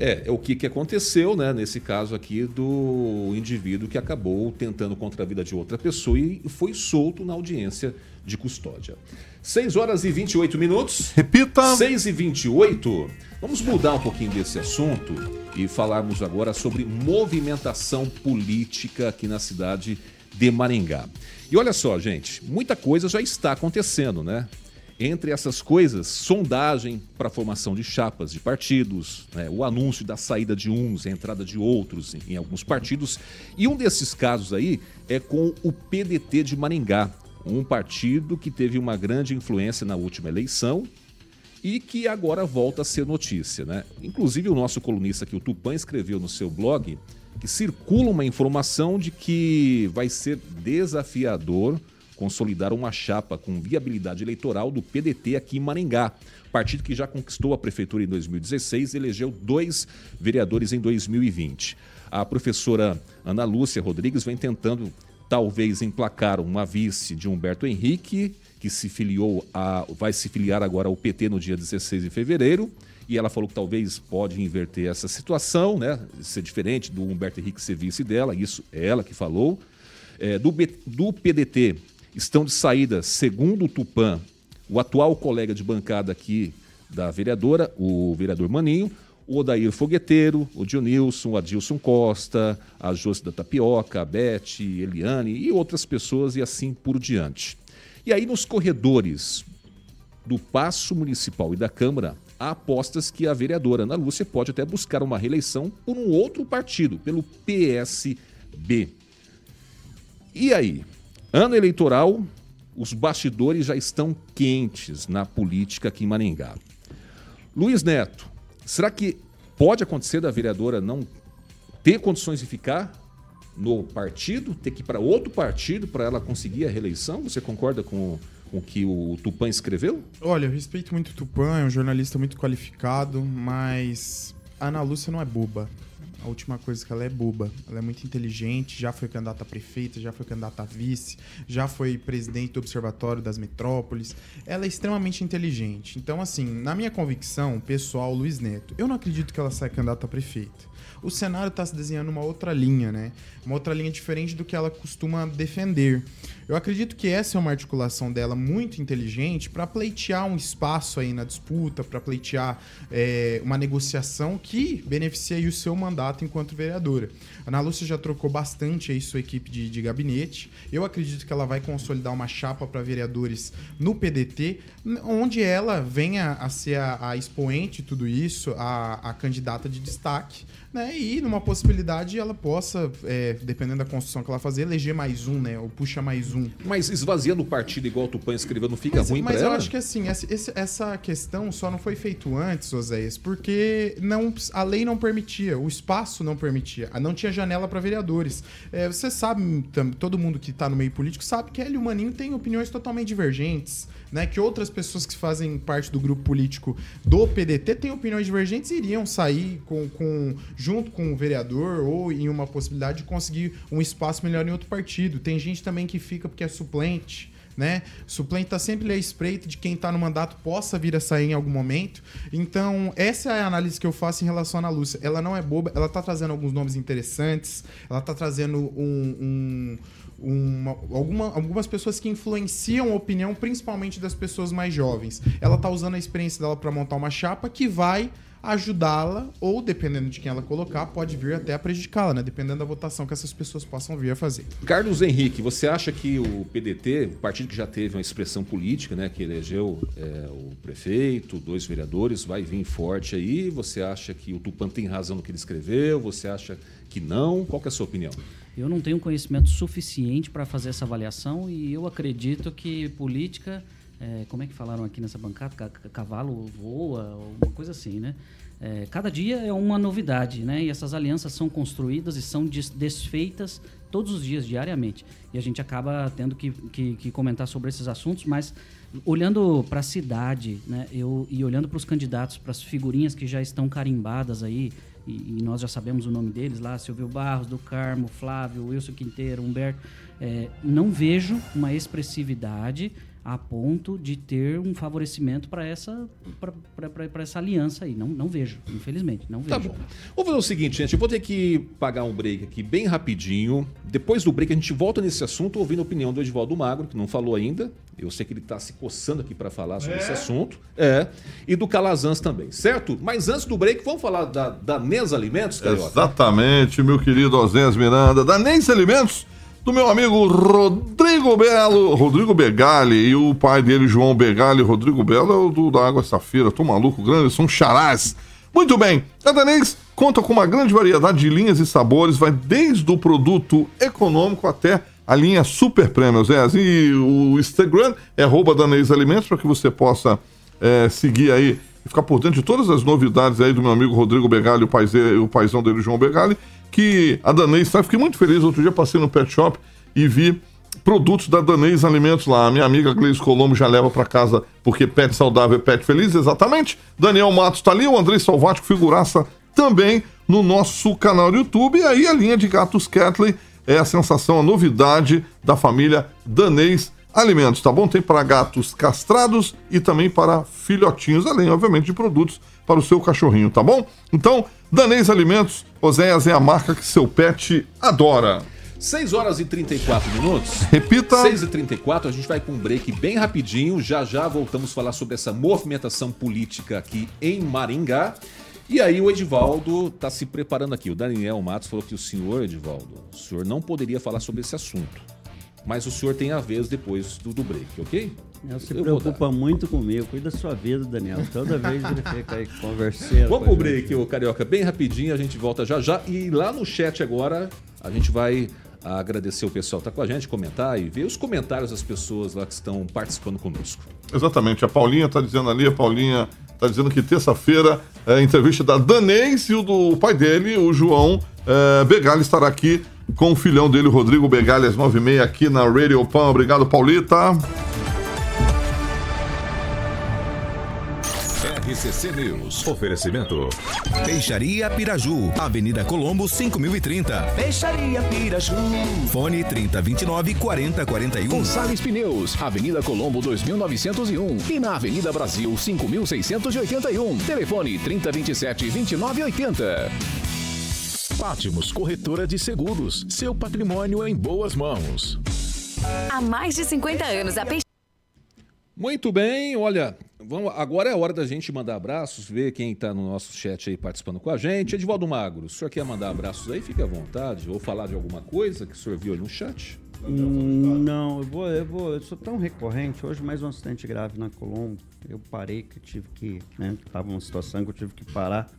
É, é o que, que aconteceu, né, nesse caso aqui do indivíduo que acabou tentando contra a vida de outra pessoa e foi solto na audiência de custódia. 6 horas e 28 minutos.
Repita.
6 e 28. Vamos mudar um pouquinho desse assunto e falarmos agora sobre movimentação política aqui na cidade de Maringá. E olha só, gente, muita coisa já está acontecendo, né? Entre essas coisas, sondagem para a formação de chapas de partidos, né, o anúncio da saída de uns, a entrada de outros em, em, alguns partidos. E um desses casos aí é com o PDT de Maringá, um partido que teve uma grande influência na última eleição e que agora volta a ser notícia. Né? Inclusive, o nosso colunista aqui, o Tupan, escreveu no seu blog que circula uma informação de que vai ser desafiador consolidar uma chapa com viabilidade eleitoral do PDT aqui em Maringá. Partido que já conquistou a prefeitura em 2016 e elegeu dois vereadores em 2020. A professora Ana Lúcia Rodrigues vem tentando talvez emplacar uma vice de Humberto Henrique, que se filiou a, vai se filiar agora ao PT no dia 16 de fevereiro. E ela falou que talvez pode inverter essa situação, né? Ser diferente do Humberto Henrique ser vice dela, isso é ela que falou. É, do, do PDT, estão de saída, segundo o Tupan, o atual colega de bancada aqui da vereadora, o vereador Maninho, o Odair Fogueteiro, o Dionilson, o Adilson Costa, a Josi da Tapioca, a Beth, Eliane e outras pessoas e assim por diante. E E aí, nos corredores do Paço Municipal e da Câmara, há apostas que a vereadora Ana Lúcia pode até buscar uma reeleição por um outro partido, pelo PSB. E aí? Ano eleitoral, os bastidores já estão quentes na política aqui em Maringá. Luiz Neto, será que pode acontecer da vereadora não ter condições de ficar no partido, ter que ir para outro partido para ela conseguir a reeleição? Você concorda com, o que o Tupan escreveu?
Olha, eu respeito muito o Tupan, é um jornalista muito qualificado, mas a Ana Lúcia não é boba. A última coisa que ela é boba. Ela é muito inteligente, já foi candidata a prefeita, já foi candidata a vice, já foi presidente do Observatório das Metrópoles. Ela é extremamente inteligente. Então, assim, na minha convicção, pessoal, Luiz Neto, eu não acredito que ela saia candidata a prefeita o cenário está se desenhando uma outra linha, né? Uma outra linha diferente do que ela costuma defender. Eu acredito que essa é uma articulação dela muito inteligente para pleitear um espaço aí na disputa, para pleitear é, uma negociação que beneficie o seu mandato enquanto vereadora. A Ana Lúcia já trocou bastante aí sua equipe de, de gabinete. Eu acredito que ela vai consolidar uma chapa para vereadores no PDT, onde ela venha a ser a, a expoente de tudo isso, a, a candidata de destaque né? E numa possibilidade ela possa, é, dependendo da construção que ela fazer, eleger mais um, né? Ou puxa mais um.
Mas esvaziando o partido igual o Tupan escreveu, não fica
mas,
ruim
mas
pra ela?
Mas eu acho que assim, essa, essa questão só não foi feito antes, Oséias, porque não, a lei não permitia, o espaço não permitia, não tinha janela para vereadores. É, você sabe, todo mundo que está no meio político sabe que ele e o Maninho têm opiniões totalmente divergentes né, que outras pessoas que fazem parte do grupo político do PDT têm opiniões divergentes e iriam sair com, com, junto com o vereador ou em uma possibilidade de conseguir um espaço melhor em outro partido. Tem gente também que fica porque é suplente. Né? Suplente está sempre à espreita de quem está no mandato possa vir a sair em algum momento. Então, essa é a análise que eu faço em relação à Lúcia. Ela não é boba, ela está trazendo alguns nomes interessantes, ela está trazendo um, um uma, alguma, algumas pessoas que influenciam a opinião, principalmente das pessoas mais jovens. Ela está usando a experiência dela para montar uma chapa que vai ajudá-la, ou dependendo de quem ela colocar, pode vir até a prejudicá-la, né? Dependendo da votação que essas pessoas possam vir a fazer.
Carlos Henrique, você acha que o PDT, o partido que já teve uma expressão política, né? Que elegeu é, o prefeito, dois vereadores, vai vir forte aí? Você acha que o Tupan tem razão no que ele escreveu? Você acha que não? Qual que é a sua opinião?
Eu não tenho conhecimento suficiente para fazer essa avaliação e eu acredito que política, é, como é que falaram aqui nessa bancada, cavalo voa, uma coisa assim, né? É, cada dia é uma novidade, né? E essas alianças são construídas e são desfeitas todos os dias, diariamente. E a gente acaba tendo que, que, que comentar sobre esses assuntos, mas olhando para a cidade, né? Eu, e olhando para os candidatos, para as figurinhas que já estão carimbadas aí, e, e, nós já sabemos o nome deles lá, Silvio Barros, do Carmo, Flávio, Wilson Quinteiro, Humberto, é, não vejo uma expressividade a ponto de ter um favorecimento para essa, para essa aliança aí. Não, não vejo, infelizmente. Não tá vejo.
Tá bom. Vamos fazer o seguinte, gente. Eu vou ter que pagar um break aqui bem rapidinho. Depois do break, a gente volta nesse assunto, ouvindo a opinião do Edivaldo Magro, que não falou ainda. Eu sei que ele está se coçando aqui para falar sobre é. esse assunto. É. E do Calazans também, certo? Mas antes do break, vamos falar da, da Nes Alimentos,
Carioca? Exatamente, meu querido Osés Miranda. Da Nes Alimentos do meu amigo Rodrigo Belo, Rodrigo Begali e o pai dele, João Begali. Rodrigo Belo é o do, da Água Safira, tô maluco, grande, são charás. Muito bem, a Danês conta com uma grande variedade de linhas e sabores, vai desde o produto econômico até a linha Super Premium, Zé. E o Instagram é arroba Danês Alimentos para que você possa é, seguir aí e ficar por dentro de todas as novidades aí do meu amigo Rodrigo Begali, o, pais, o paizão dele, João Begali que a Danês está. Fiquei muito feliz. Outro dia passei no pet shop e vi produtos da Danês Alimentos lá. A minha amiga Gleice Colombo já leva para casa porque pet saudável é pet feliz, exatamente. Daniel Matos está ali, o André Salvático, figuraça também no nosso canal do YouTube. E aí a linha de gatos Catley é a sensação, a novidade da família Danês Alimentos, tá bom? Tem para gatos castrados e também para filhotinhos, além, obviamente, de produtos para o seu cachorrinho, tá bom? Então, Danês Alimentos, Oséias é a marca que seu pet adora.
6 horas e 34 minutos.
Repita.
6 e 34, a gente vai com um break bem rapidinho. Já já voltamos a falar sobre essa movimentação política aqui em Maringá. E aí o Edivaldo está se preparando aqui. O Daniel Matos falou que o senhor, Edivaldo, o senhor não poderia falar sobre esse assunto. Mas o senhor tem a vez depois do, do break, ok?
Ele se eu preocupa muito comigo, cuida da sua vida, Daniel. Toda vez ele fica aí conversando.
Vamos pro break, o Carioca, bem rapidinho, a gente volta já já. E lá no chat agora, a gente vai agradecer o pessoal que tá com a gente, comentar e ver os comentários das pessoas lá que estão participando conosco.
Exatamente, a Paulinha está dizendo ali, a Paulinha está dizendo que terça-feira é entrevista da Danês e o do pai dele, o João é, Begali, estará aqui com o filhão dele, Rodrigo Begali, às 9h30 aqui na Radio Pan. Obrigado, Paulita.
RCC News. Oferecimento. Peixaria Piraju. Avenida Colombo, 5030.
Peixaria Piraju.
Fone 3029 4041.
Gonçalves Pneus. Avenida Colombo, 2901. E na Avenida Brasil, 5681. Telefone 3027 2980. Pátimos Corretora de Seguros. Seu patrimônio em boas mãos.
Há mais de 50 anos, a Peixaria
muito bem, olha, vamos, agora é a hora da gente mandar abraços, ver quem está no nosso chat aí participando com a gente. Edivaldo Magro, o senhor quer mandar abraços aí? Fique à vontade. Ou falar de alguma coisa que o senhor viu aí no chat?
Hum, não, eu vou, eu vou, eu sou tão recorrente. Hoje mais um acidente grave na Colômbia. Eu parei que eu tive que, né? Tava uma situação que eu tive que parar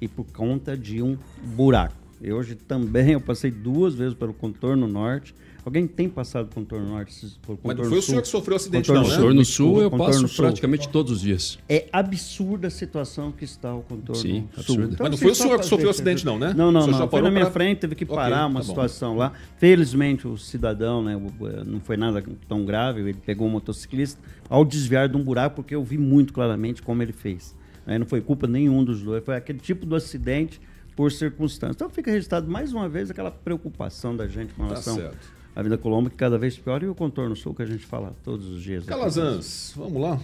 e por conta de um buraco. E hoje também eu passei duas vezes pelo contorno norte Alguém tem passado contorno norte?
Por contorno Mas não foi sul? o senhor que sofreu o acidente,
contorno
não, né?
Contorno sul eu passo sul. praticamente todos os dias.
É absurda a situação que está o contorno
Sim,
sul.
Absurda.
Então, Mas não foi o senhor que sofreu o acidente, não, né?
Não, não, não. Foi na minha pra... frente, teve que parar okay, uma tá situação lá. Felizmente o cidadão, né, não foi nada tão grave, ele pegou um motociclista ao desviar de um buraco, porque eu vi muito claramente como ele fez. Não foi culpa nenhum dos dois, foi aquele tipo do acidente por circunstâncias. Então fica registrado mais uma vez aquela preocupação da gente com relação tá a Vida Colombo que cada vez pior e o contorno sul que a gente fala todos os dias.
Calazans, vamos lá.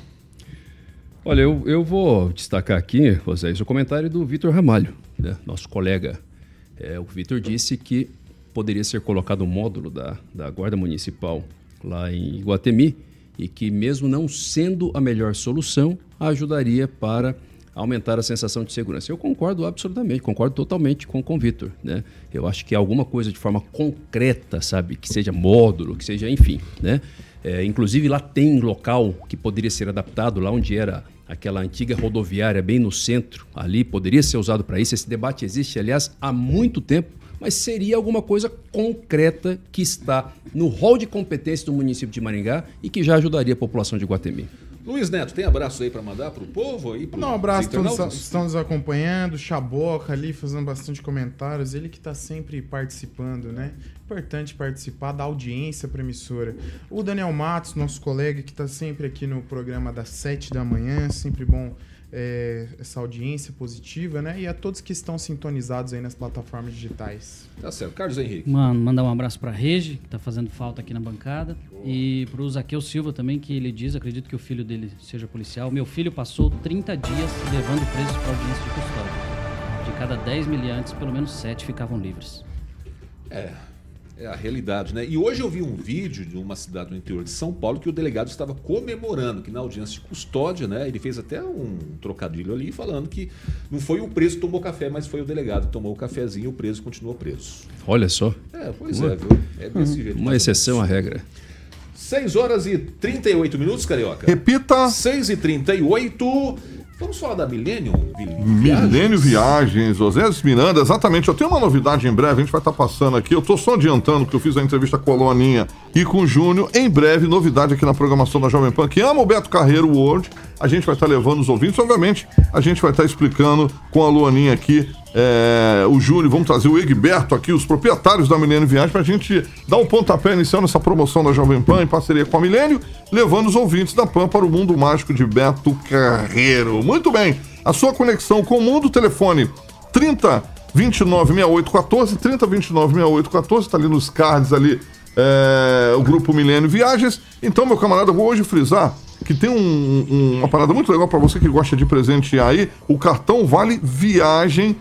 Olha, eu, eu vou destacar aqui, José, o comentário do Vitor Ramalho, né, nosso colega. É, o Vitor disse que poderia ser colocado um módulo da, da Guarda Municipal lá em Iguatemi e que, mesmo não sendo a melhor solução, ajudaria para aumentar a sensação de segurança. Eu concordo absolutamente, concordo totalmente com, o Vitor. Né? Eu acho que alguma coisa de forma concreta, sabe? Que seja módulo, que seja, enfim. Né? É, inclusive lá tem local que poderia ser adaptado, lá onde era aquela antiga rodoviária, bem no centro, ali poderia ser usado para isso. Esse debate existe, aliás, há muito tempo, mas seria alguma coisa concreta que está no rol de competência do município de Maringá e que já ajudaria a população de Guatemi.
Luiz Neto, tem abraço aí para mandar para o povo aí?
Pro Não, abraço, todos estão nos acompanhando, Chaboca ali fazendo bastante comentários, ele que está sempre participando, né? Importante participar da audiência para emissora. O Daniel Matos, nosso colega que está sempre aqui no programa das 7 da manhã, sempre bom é, essa audiência positiva, né? E a todos que estão sintonizados aí nas plataformas digitais.
Tá certo. Carlos Henrique.
Mano, mandar um abraço para Regi, que tá fazendo falta aqui na bancada. Boa. E pro Zaqueu Silva também, que ele diz, acredito que o filho dele seja policial. Meu filho passou 30 dias levando presos para audiência de custódia. De cada 10 miliantes, pelo menos 7 ficavam livres.
É, é a realidade, né? E hoje eu vi um vídeo de uma cidade do interior de São Paulo que o delegado estava comemorando que na audiência de custódia, né? Ele fez até um trocadilho ali falando que não foi o preso que tomou café, mas foi o delegado que tomou o cafezinho e o preso continuou preso.
Olha só.
É, pois é, viu? É
desse jeito. Uma exceção à regra.
6 horas e 38 minutos, Carioca.
Repita.
6 e 38 Vamos falar da Millennium
Milênio Viagens, Osés Miranda, exatamente. Eu tenho uma novidade em breve, a gente vai estar passando aqui. Eu estou só adiantando que eu fiz a entrevista com a Luaninha e com o Júnior. Em breve, novidade aqui na programação da Jovem Pan, que ama o Beto Carreiro World. A gente vai estar levando os ouvintes, obviamente, a gente vai estar explicando com a Luaninha aqui é, o Júlio, vamos trazer o Egberto aqui, os proprietários da Milênio Viagem, para a gente dar um pontapé inicial nessa promoção da Jovem Pan em parceria com a Milênio, levando os ouvintes da Pan para o mundo mágico de Beto Carreiro. Muito bem, a sua conexão com o mundo, telefone 30 29 68 14, 30 29 68 14, está ali nos cards ali, é, o grupo Milênio Viagens. Então, meu camarada, eu vou hoje frisar que tem um, um, uma parada muito legal para você que gosta de presentear aí, o cartão Vale Viagem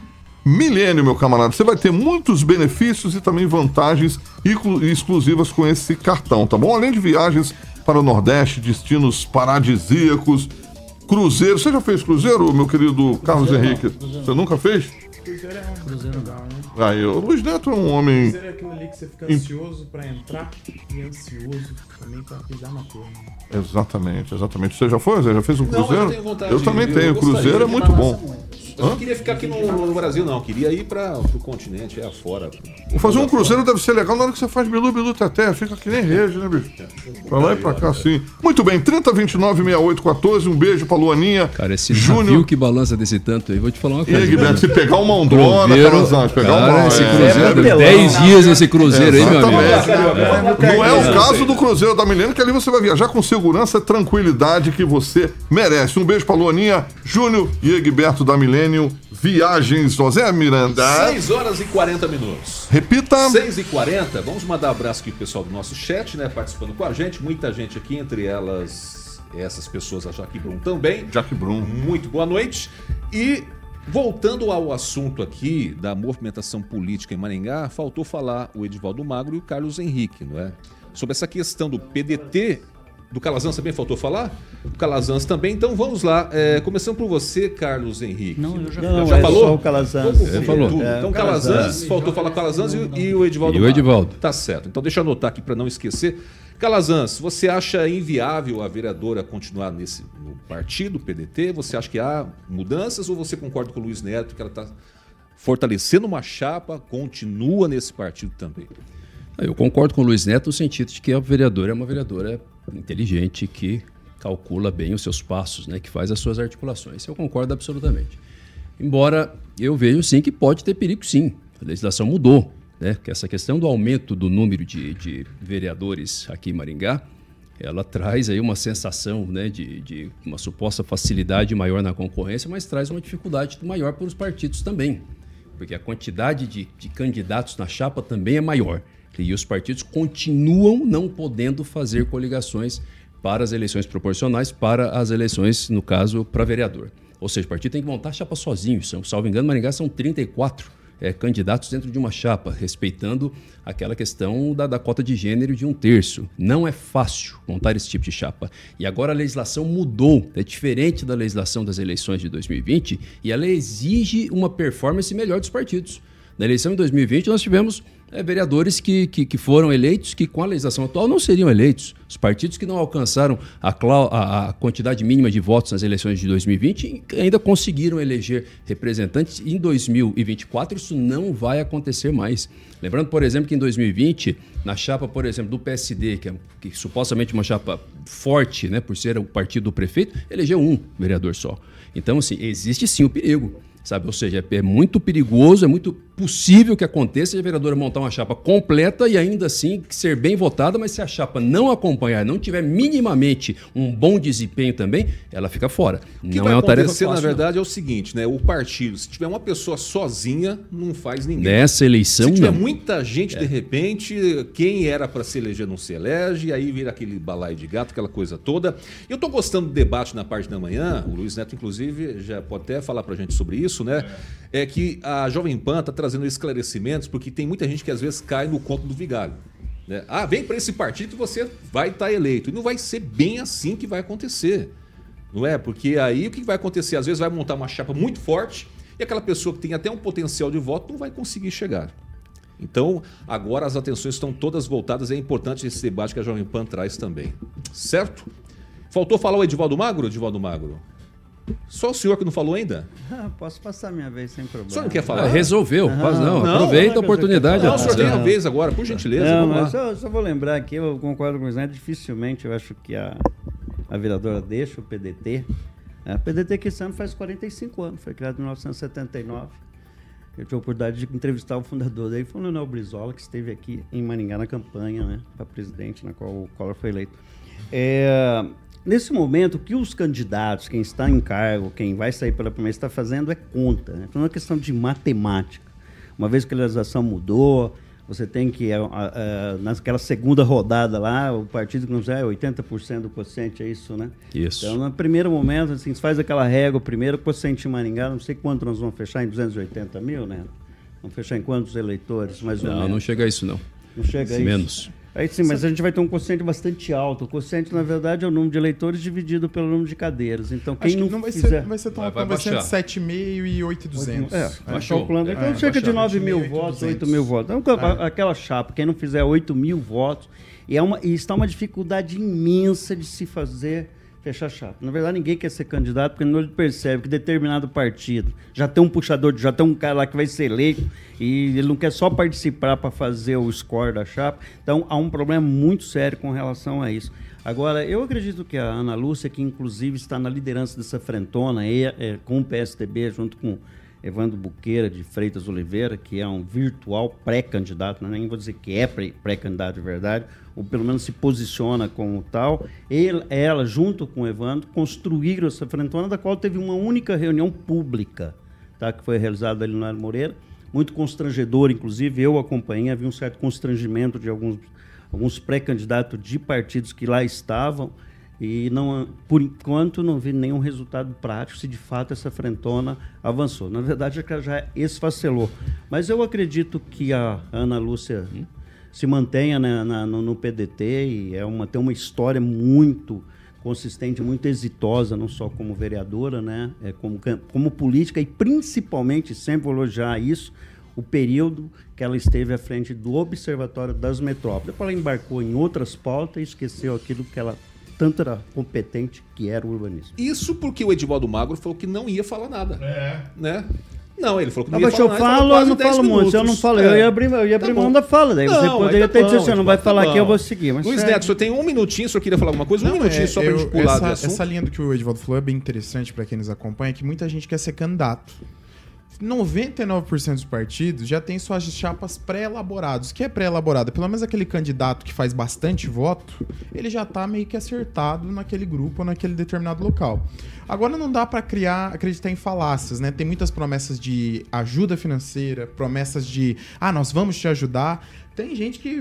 Milênio, meu camarada. Você vai ter muitos benefícios e também vantagens exclusivas com esse cartão, tá bom? Além de viagens para o Nordeste, destinos paradisíacos, cruzeiro. Você já fez cruzeiro, meu querido Carlos cruzeiro, Henrique? Não, Você nunca fez?
Cruzeiro é um Cruzeiro legal, né?
Aí, o Luiz Neto é um homem.
Cruzeiro é aquilo ali que você fica ansioso pra entrar e ansioso também pra pisar na turma.
Exatamente, exatamente. Você já foi? Você já fez um Cruzeiro? Não, eu, tenho eu também tenho. O Cruzeiro é muito bom.
Eu não queria ficar aqui no, no Brasil, não. Queria ir para o continente, é afora.
Fazer um cruzeiro deve ser legal na hora que você faz bilu, bilu, teté. Fica que nem rede, né, bicho? Pra lá e pra cá, sim. Muito bem, 30, 29, 68, 14. Um beijo pra Luaninha.
Cara, esse Júnior... navio que balança desse tanto aí, vou te falar uma coisa. E
aí, Beto, se pegar uma ondona, Carlos pegar
cara, uma... Esse cruzeiro, é, 10 dias esse cruzeiro aí, meu amigo.
Não é o caso do cruzeiro da Milena, que ali você vai viajar com segurança e tranquilidade que você merece. Um beijo pra Luaninha, Júnior e Egberto da Milênio. Viagens José Miranda.
6 horas e 40 minutos.
Repita.
6 e 40. Vamos mandar um abraço aqui pro pessoal do nosso chat, né? Participando com a gente. Muita gente aqui, entre elas essas pessoas, a Jaque Brum também.
Jaque Brum.
Muito boa noite. E voltando ao assunto aqui da movimentação política em Maringá, faltou falar o Edivaldo Magro e o Carlos Henrique, não é? Sobre essa questão do PDT do Calazans também faltou falar? O Calazans também. Então vamos lá. É, começando por você, Carlos Henrique.
Não, eu já, não, já é falou? o Calazans.
Falou.
É, então Calazans, faltou falar Calazans e, e, o Edivaldo.
E o Edivaldo.
Tá certo. Então deixa eu anotar aqui para não esquecer. Calazans, você acha inviável a vereadora continuar nesse no partido, PDT? Você acha que há mudanças ou você concorda com o Luiz Neto que ela está fortalecendo uma chapa, continua nesse partido também?
Eu concordo com o Luiz Neto no sentido de que a vereadora é uma vereadora inteligente que calcula bem os seus passos, né, que faz as suas articulações. Eu concordo absolutamente. Embora eu vejo sim que pode ter perigo sim. A legislação mudou, né? Que essa questão do aumento do número de, de vereadores aqui em Maringá, ela traz aí uma sensação né, de, de, uma suposta facilidade maior na concorrência, mas traz uma dificuldade maior para os partidos também, porque a quantidade de, de candidatos na chapa também é maior. E os partidos continuam não podendo fazer coligações para as eleições proporcionais, para as eleições, no caso, para vereador. Ou seja, o partido tem que montar a chapa sozinho. São, salvo engano, Maringá são 34 é, candidatos dentro de uma chapa, respeitando aquela questão da, da cota de gênero de um terço. Não é fácil montar esse tipo de chapa. E agora a legislação mudou, é diferente da legislação das eleições de 2020 e ela exige uma performance melhor dos partidos. Na eleição de 2020, nós tivemos é, vereadores que, que, que, foram eleitos que, com a legislação atual, não seriam eleitos. Os partidos que não alcançaram a, a, a, quantidade mínima de votos nas eleições de 2020 ainda conseguiram eleger representantes. Em 2024, isso não vai acontecer mais. Lembrando, por exemplo, que em 2020, na chapa, por exemplo, do PSD, que é que, supostamente uma chapa forte, né, por ser o partido do prefeito, elegeu um vereador só. Então, assim, existe sim o perigo sabe? Ou seja, é muito perigoso, é muito possível que aconteça a vereadora montar uma chapa completa e ainda assim ser bem votada, mas se a chapa não acompanhar, não tiver minimamente um bom desempenho também, ela fica fora.
O que não vai é uma tarefa fácil, na verdade, não. é o seguinte, né? O partido, se tiver uma pessoa sozinha, não faz ninguém.
Nessa eleição, Se
tiver
não.
muita gente, é. de repente, quem era para se eleger não se elege, e aí vira aquele balaio de gato, aquela coisa toda. Eu estou gostando do debate na parte da manhã, o Luiz Neto, inclusive, já pode até falar para a gente sobre isso, né? É, é que a Jovem Pan está trazendo esclarecimentos, porque tem muita gente que às vezes cai no conto do vigário. Né? Ah, vem para esse partido que você vai estar tá eleito. E não vai ser bem assim que vai acontecer. Não é? Porque aí o que vai acontecer? Às vezes vai montar uma chapa muito forte e aquela pessoa que tem até um potencial de voto não vai conseguir chegar. Então, agora as atenções estão todas voltadas. É importante esse debate que a Jovem Pan traz também. Certo? Faltou falar o Edivaldo Magro, Edivaldo Magro? Só o senhor que não falou ainda?
Ah, posso passar minha vez sem problema. O senhor
não quer falar? Ah,
resolveu, não, não, não, Aproveita não, a oportunidade.
Não, o senhor tem a vez agora, por gentileza.
Não, mas só, só, vou lembrar aqui, eu concordo com o Zé, dificilmente eu acho que a, a vereadora deixa o PDT. A PDT que esse ano faz 45 anos, foi criado em 1979. Eu tive a oportunidade de entrevistar o fundador daí, foi o Leonel Brizola, que esteve aqui em Maringá na campanha né, para presidente, na qual o Collor foi eleito. É, Nesse momento, o que os candidatos, quem está em cargo, quem vai sair pela primeira, está fazendo é conta. Né? Então é uma questão de matemática. Uma vez que a legislação mudou, você tem que, uh, uh, naquela segunda rodada lá, o partido que não é 80% do quociente, é isso, né?
Isso.
Então, no primeiro momento, assim, faz aquela régua, primeiro quociente em Maringá, não sei quanto nós vamos fechar, em 280 mil, né? Vamos fechar em quantos eleitores, mais ou
não,
menos?
Não, não chega a isso, não.
Não chega a isso?
Menos.
Aí sim, mas a gente vai ter um quociente bastante alto. O quociente, na verdade, é o número de eleitores dividido pelo número de cadeiras. Então, quem não,
não vai
fizer...
ser, vai ser tão alto, vai, vai ser 7,5 e 8,200. É,
é calculando. É, então, cerca de 9 mil votos, 8 mil votos. Então, é. aquela chapa, quem não fizer 8 mil votos, e, é uma, e está uma dificuldade imensa de se fazer fechar chapa. Na verdade, ninguém quer ser candidato porque não percebe que determinado partido já tem um puxador, já tem um cara lá que vai ser eleito e ele não quer só participar para fazer o score da chapa. Então, há um problema muito sério com relação a isso. Agora, eu acredito que a Ana Lúcia, que inclusive está na liderança dessa frentona, e, é, com o PSDB, junto com Evandro Buqueira de Freitas Oliveira, que é um virtual pré-candidato, é nem vou dizer que é pré-candidato de verdade, ou pelo menos se posiciona como tal. Ele, ela, junto com o Evandro, construíram essa frentona, da qual teve uma única reunião pública, tá, que foi realizada ali no Mário Moreira, muito constrangedor, inclusive eu acompanhei, havia um certo constrangimento de alguns, alguns pré-candidatos de partidos que lá estavam, e não, por enquanto não vi nenhum resultado prático se de fato essa frentona avançou. Na verdade, é já esfacelou. Mas eu acredito que a Ana Lúcia se mantenha na, na, no, no, PDT e é uma, tem uma história muito consistente, muito exitosa, não só como vereadora, né, é como, como política e principalmente, sempre vou elogiar isso, o período que ela esteve à frente do Observatório das Metrópoles. Ela embarcou em outras pautas e esqueceu aquilo que ela tanto era competente que era o urbanismo.
Isso porque o Edivaldo Magro falou que não ia falar nada. É. Né? Não, ele falou que não,
não ia falar nada. Eu falo, eu não falo muito. Eu não falo, é. eu ia abrir, eu ia abrir tá mão da fala. Daí não, você poderia tá ter dito assim, não vai tá falar aqui, eu vou seguir. Mas
Luiz é... Neto, você tem um minutinho, se eu queria falar alguma coisa, um não, minutinho é, só pra eu, gente pular
essa, essa linha do que o Edivaldo falou é bem interessante para quem nos acompanha, que muita gente quer ser candidato. 99% dos partidos já tem suas chapas pré-elaboradas. O que é pré-elaborada? Pelo menos aquele candidato que faz bastante voto, ele já está meio que acertado naquele grupo ou naquele determinado local. Agora não dá para criar, acreditar em falácias, né? Tem muitas promessas de ajuda financeira, promessas de, ah, nós vamos te ajudar. Tem gente que,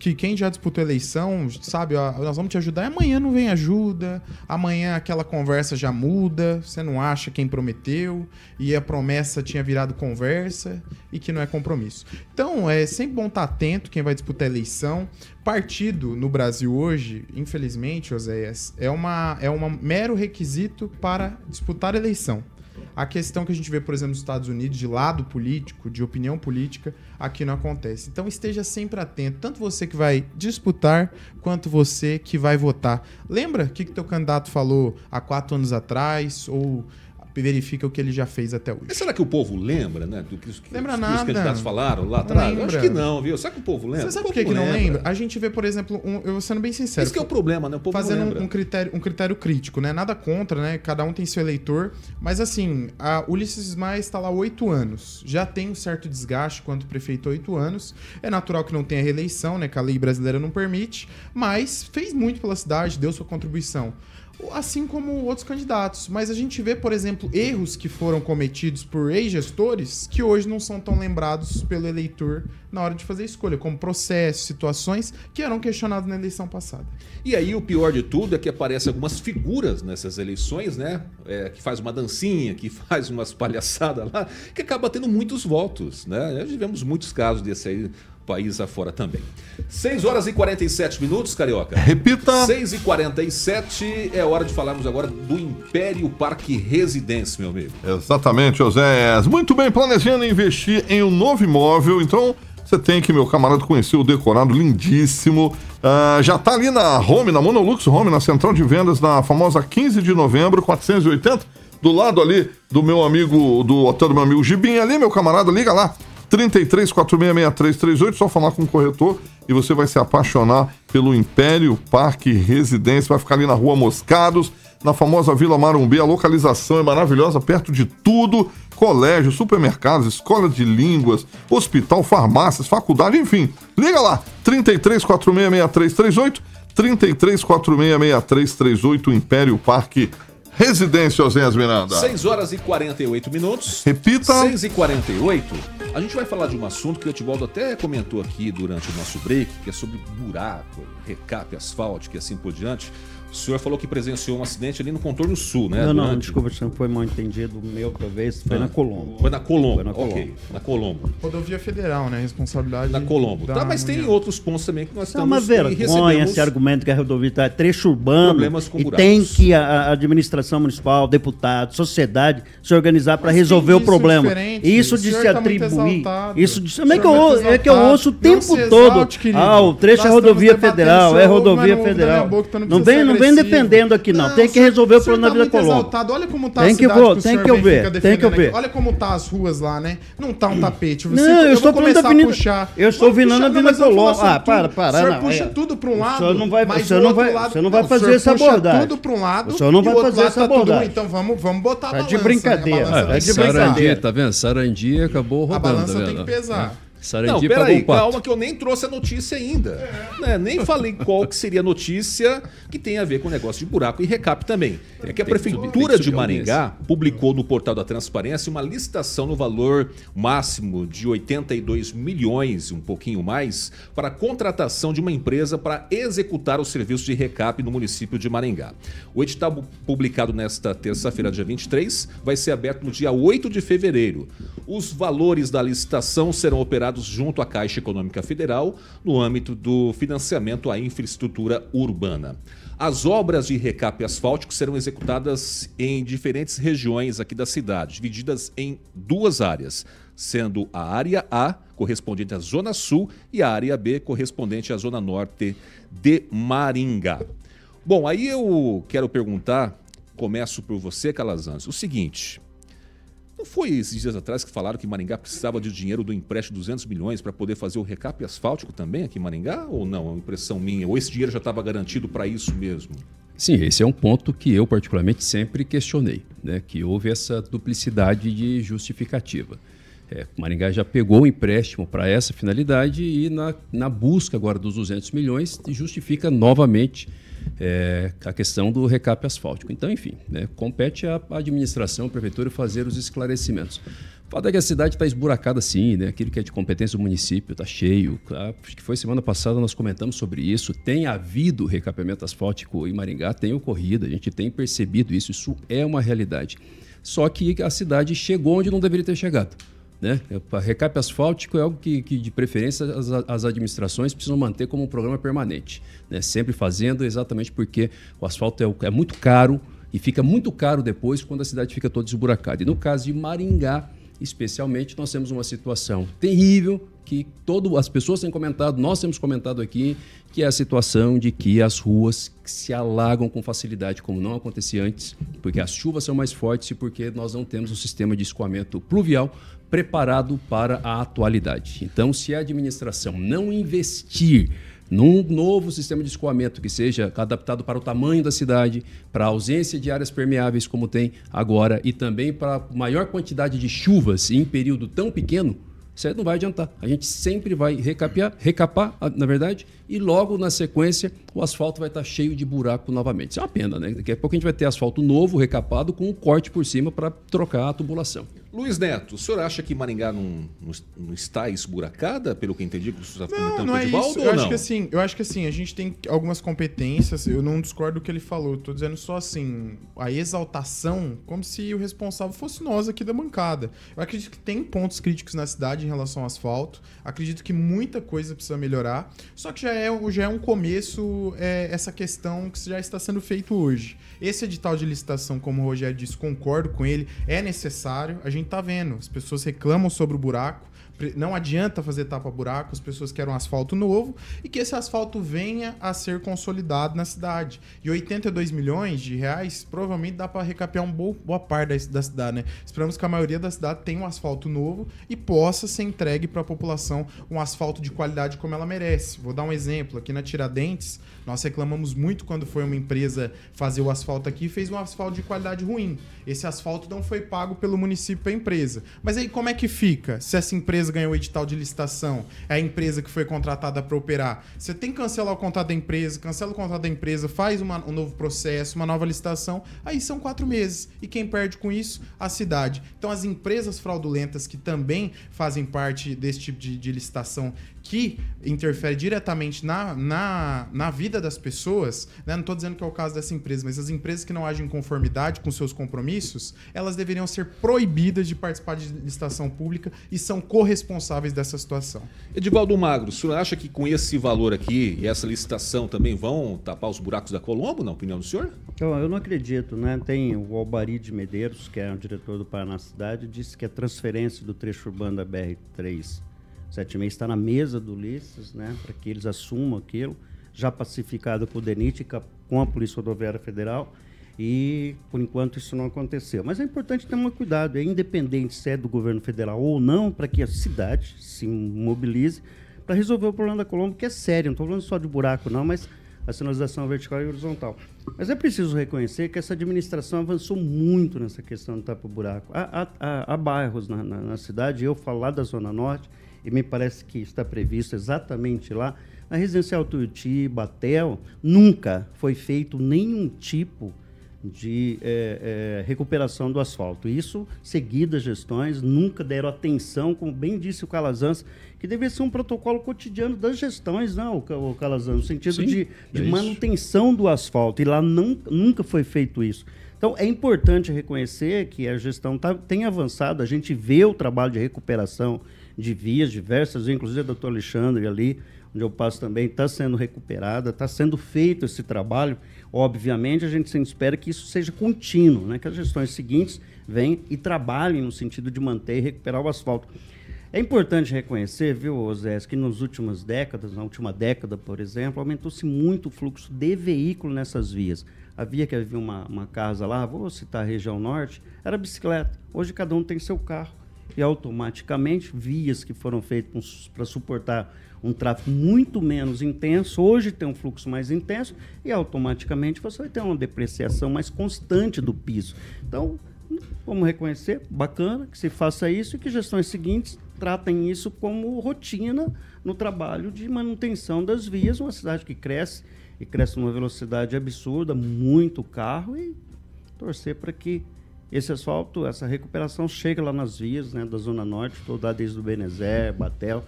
que quem já disputou eleição, sabe, ó, nós vamos te ajudar, amanhã não vem ajuda, amanhã aquela conversa já muda, você não acha quem prometeu, e a promessa tinha virado conversa e que não é compromisso. Então, é sempre bom estar atento quem vai disputar eleição. Partido no Brasil hoje, infelizmente, Oséias, é, uma, é um mero requisito para disputar eleição. A questão que a gente vê, por exemplo, nos Estados Unidos, de lado político, de opinião política, aqui não acontece. Então esteja sempre atento, tanto você que vai disputar, quanto você que vai votar. Lembra o que, que teu candidato falou há quatro anos atrás, ou verifica o que ele já fez até hoje.
Mas será que o povo lembra, né? Do que os,
lembra que, nada. os
candidatos falaram lá atrás? Eu acho que não, viu? Será que o povo lembra?
Você sabe por que, que não lembra? A gente vê, por exemplo, um, eu sendo bem sincero.
Esse que é o problema, né? O povo
fazendo um, um, critério, um critério crítico, né? Nada contra, né? Cada um tem seu eleitor. Mas assim, a Ulisses Maia está lá oito anos. Já tem um certo desgaste quanto prefeito oito anos. É natural que não tenha reeleição, né? Que a lei brasileira não permite. Mas fez muito pela cidade, deu sua contribuição assim como outros candidatos. Mas a gente vê, por exemplo, erros que foram cometidos por ex-gestores que hoje não são tão lembrados pelo eleitor na hora de fazer escolha, como processos, situações que eram questionados na eleição passada.
E aí o pior de tudo é que aparecem algumas figuras nessas eleições, né? É, que faz uma dancinha, que faz umas palhaçadas lá, que acaba tendo muitos votos, né? Já tivemos muitos casos desse aí país afora também. 6 horas e 47 minutos, Carioca.
Repita.
6 e 47 é hora de falarmos agora do Império Parque Residência, meu amigo.
Exatamente, José. Muito bem, planejando investir em um novo imóvel, então você tem que, meu camarada, conhecer o decorado lindíssimo. Uh, já está ali na Home, na Monolux Home, na central de vendas, na famosa 15 de novembro, 480, do lado ali do meu amigo, do hotel do meu amigo Gibim, ali, meu camarada, liga lá. 33 466338, só falar com o corretor e você vai se apaixonar pelo Império Parque Residência. Vai ficar ali na rua Moscados, na famosa Vila Marumbi. A localização é maravilhosa, perto de tudo: colégio, supermercados, escola de línguas, hospital, farmácias, faculdade, enfim. Liga lá: 33 466338, 33 466338, Império Parque Residência Oséias Miranda.
6 horas e 48 minutos.
Repita.
6 e 48. A gente vai falar de um assunto que o Etibaldo até comentou aqui durante o nosso break, que é sobre buraco, recap asfáltico e assim por diante. O senhor falou que presenciou um acidente ali no contorno sul, né?
Não, não, Durante... desculpa, não foi mal entendido. O meu, talvez, foi ah. na Colombo.
Foi na Colombo. Foi na Colombo. Ok, na Colombo.
Rodovia Federal, né? Responsabilidade.
Na Colombo. Tá, mas tem outros pontos também que nós
Isso é uma vergonha esse argumento que a rodovia está trecho urbano. Problemas com e tem que a administração municipal, deputados, sociedade se organizar para resolver o problema. Isso de se tá atribuir. Isso de, é, que eu, é que eu ouço o tempo todo. Ah, o trecho é rodovia federal, é rodovia federal. Não vem, não vem defendendo aqui, não. Tem que resolver o problema da Vida Colombo.
Olha como tá tem que vou, tem que eu ver, tem que eu ver. Olha como tá as ruas lá, né? Não tá um tapete.
Você, não, eu, eu estou da Avenida. Puxar. Eu estou vinando a Avenida Colombo. Ah, para, para.
O senhor puxa tudo para um lado. O
senhor não vai, o senhor não vai, o senhor não vai fazer essa abordagem.
tudo para um lado.
O senhor não vai fazer essa tá abordagem.
Então vamos, vamos botar a
balança. Tá de brincadeira. É
de brincadeira. Tá vendo? Sarandia acabou roubando. A
balança tá tem que pesar.
Sarandia não, peraí, calma que eu nem trouxe a notícia ainda. É. Né? Nem falei qual que seria a notícia que tem a ver com o negócio de buraco e recap também. É que a Prefeitura de Maringá publicou no portal da Transparência uma licitação no valor máximo de 82 milhões, um pouquinho mais, para a contratação de uma empresa para executar o serviço de recap no município de Maringá. O edital publicado nesta terça-feira, dia 23, vai ser aberto no dia 8 de fevereiro. Os valores da licitação serão operados junto à Caixa Econômica Federal no âmbito do financiamento à infraestrutura urbana. As obras de recap asfáltico serão executadas em diferentes regiões aqui da cidade, divididas em duas áreas, sendo a área A correspondente à Zona Sul e a área B correspondente à Zona Norte de Maringá. Bom, aí eu quero perguntar, começo por você, Calazans, o seguinte: não foi esses dias atrás que falaram que Maringá precisava de dinheiro do empréstimo de 200 milhões para poder fazer o recap asfáltico também aqui em Maringá? Ou não? É uma impressão minha? Ou esse dinheiro já estava garantido para isso mesmo?
Sim, esse é um ponto que eu particularmente sempre questionei, né? que houve essa duplicidade de justificativa. É, Maringá já pegou o empréstimo para essa finalidade e na, na busca agora dos 200 milhões justifica novamente é, a questão do recap asfáltico. Então, enfim, né, compete à administração, à prefeitura fazer os esclarecimentos. O fato é que a cidade está esburacada sim, né? aquilo que é de competência do município está cheio. Acho que foi semana passada nós comentamos sobre isso. Tem havido recapeamento asfáltico em Maringá, tem ocorrido, a gente tem percebido isso, isso é uma realidade. Só que a cidade chegou onde não deveria ter chegado. Né? Recap asfáltico é algo que, que de preferência, as, as, administrações precisam manter como um programa permanente. Né? Sempre fazendo, exatamente porque o asfalto é, é, muito caro e fica muito caro depois quando a cidade fica toda esburacada. E no caso de Maringá, especialmente, nós temos uma situação terrível que todo, as pessoas têm comentado, nós temos comentado aqui, que é a situação de que as ruas se alagam com facilidade, como não acontecia antes, porque as chuvas são mais fortes e porque nós não temos um sistema de escoamento pluvial preparado para a atualidade. Então, se a administração não investir num novo sistema de escoamento que seja adaptado para o tamanho da cidade, para a ausência de áreas permeáveis como tem agora e também para a maior quantidade de chuvas em período tão pequeno, isso não vai adiantar. A gente sempre vai recapear, recapar, na verdade, e logo na sequência o asfalto vai estar cheio de buraco novamente. Isso é uma pena, né? Daqui a pouco a gente vai ter asfalto novo, recapado, com um corte por cima para trocar a tubulação.
Luiz Neto, o senhor acha que Maringá não, não, não está esburacada, pelo que entendi que o senhor está
comentando não, não é isso. Eu acho, que assim, eu acho que assim, a gente tem algumas competências, eu não discordo do que ele falou, estou dizendo só assim, a exaltação, como se o responsável fosse nós aqui da bancada. Eu acredito que tem pontos críticos na cidade em relação ao asfalto, acredito que muita coisa precisa melhorar, só que já é, já é um começo é, essa questão que já está sendo feito hoje. Esse edital de licitação, como o Rogério disse, concordo com ele, é necessário, a gente gente tá vendo. As pessoas reclamam sobre o buraco. Não adianta fazer tapa-buraco, as pessoas querem um asfalto novo e que esse asfalto venha a ser consolidado na cidade. E 82 milhões de reais provavelmente dá para recapear uma boa, boa parte da, da, cidade, né? Esperamos que a maioria da cidade tenha um asfalto novo e possa ser entregue para a população um asfalto de qualidade como ela merece. Vou dar um exemplo. Aqui na Tiradentes, nós reclamamos muito quando foi uma empresa fazer o asfalto aqui e fez um asfalto de qualidade ruim. Esse asfalto não foi pago pelo município para a empresa. Mas aí como é que fica se essa empresa empresa ganhou o edital de licitação, é a empresa que foi contratada para operar. Você tem que cancelar o contrato da empresa, cancela o contrato da empresa, faz uma, um novo processo, uma nova licitação, aí são quatro meses. E quem perde com isso? A cidade. Então as empresas fraudulentas que também fazem parte desse tipo de, de licitação que interfere diretamente na, na, na vida das pessoas, né? não estou dizendo que é o caso dessa empresa, mas as empresas que não agem em conformidade com seus compromissos, elas deveriam ser proibidas de participar de licitação pública e são corresponsáveis dessa situação.
Edivaldo Magro, o senhor acha que com esse valor aqui e essa licitação também vão tapar os buracos da Colombo, na opinião do senhor?
Eu, eu não acredito, né? Tem o Albari de Medeiros, que é o diretor do Paraná Cidade, disse que a transferência do trecho urbano da BR-3 76 está na mesa do Ulisses, né, para que eles assumam aquilo, já pacificado com o DENIT, com a Polícia Rodoviária Federal, e por enquanto isso não aconteceu. Mas é importante ter um cuidado, é independente se é do governo federal ou não, para que a cidade se mobilize para resolver o problema da Colômbia, que é sério, não estou falando só de buraco não, mas a sinalização vertical e horizontal. Mas é preciso reconhecer que essa administração avançou muito nessa questão do tapa-buraco. Há, há, há, bairros na, na, na cidade, eu falo lá da Zona Norte, e me parece que está previsto exatamente lá. Na residencial Tuiuti, Batel, nunca foi feito nenhum tipo de é, é, recuperação do asfalto. Isso, seguidas gestões, nunca deram atenção, como bem disse o Calazans, que deveria ser um protocolo cotidiano das gestões, não, o Calazans, no sentido Sim, de, de é manutenção do asfalto. E lá não, nunca foi feito isso. Então, é importante reconhecer que a gestão tá, tem avançado, a gente vê o trabalho de recuperação de vias diversas, inclusive a doutor Alexandre ali, onde eu passo também, está sendo recuperada, está sendo feito esse trabalho. Obviamente, a gente sempre espera que isso seja contínuo, né? que as gestões seguintes venham e trabalhem no sentido de manter e recuperar o asfalto. É importante reconhecer, viu, Osés, que nas últimas décadas, na última década, por exemplo, aumentou-se muito o fluxo de veículo nessas vias. Havia que havia uma, uma casa lá, vou citar a região norte, era bicicleta. Hoje cada um tem seu carro e automaticamente vias que foram feitas para suportar um tráfego muito menos intenso, hoje tem um fluxo mais intenso e automaticamente você vai ter uma depreciação mais constante do piso. Então, vamos reconhecer, bacana que se faça isso e que gestões seguintes tratem isso como rotina no trabalho de manutenção das vias, uma cidade que cresce e cresce numa velocidade absurda, muito carro e torcer para que esse asfalto, essa recuperação chega lá nas vias né, da Zona Norte, toda desde o Benezé, Batel,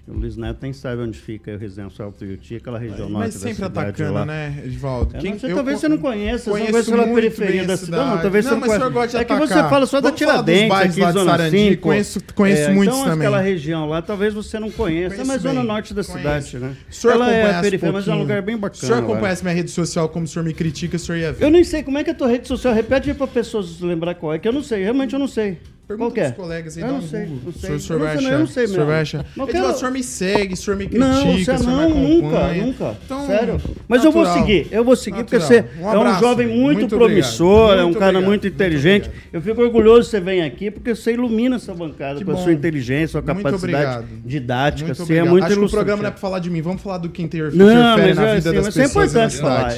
Acho que o Luiz Neto nem sabe onde fica o residencial Tuiuti, aquela região
mas
norte
Mas sempre atacando, lá. né, Edvaldo?
É, Quem, você, eu, talvez você não conheça, você não conhece pela periferia da cidade. Não, talvez não, você não mas conheça. Gosta de é atacar. que você fala só Vamos da Tiradentes, aqui em Zona 5.
Conheço, conheço é, muitos
então,
também.
aquela região lá, talvez você não conheça, conheço mas bem. Zona Norte da cidade, né? O senhor Ela é periferia, mas é um lugar bem bacana.
O senhor acompanhasse minha rede social como o senhor me critica, o senhor ia ver.
Eu nem sei como é que é a tua rede social. Repete aí para pessoas lembrar qual é, que eu não sei, realmente eu não sei.
Pergunta
Qual
pros é? colegas aí,
eu
dá
não sei,
Google.
Não sei.
O senhor, vai
achar. Eu não sei mesmo.
Vai achar. Quero... o senhor me segue, o senhor me critica,
não, você
o senhor
não,
me
nunca, nunca. Então, Sério. Mas natural. eu vou seguir, eu vou seguir natural. porque você um é um jovem muito, muito promissor, é um cara obrigado. muito inteligente. Muito eu fico orgulhoso que você vem aqui porque você ilumina essa bancada que com bom. a sua inteligência, sua capacidade didática.
Muito
você é muito
Acho que o programa não é para falar de mim, vamos falar do que interfere na vida é assim, das pessoas. Isso é
importante falar.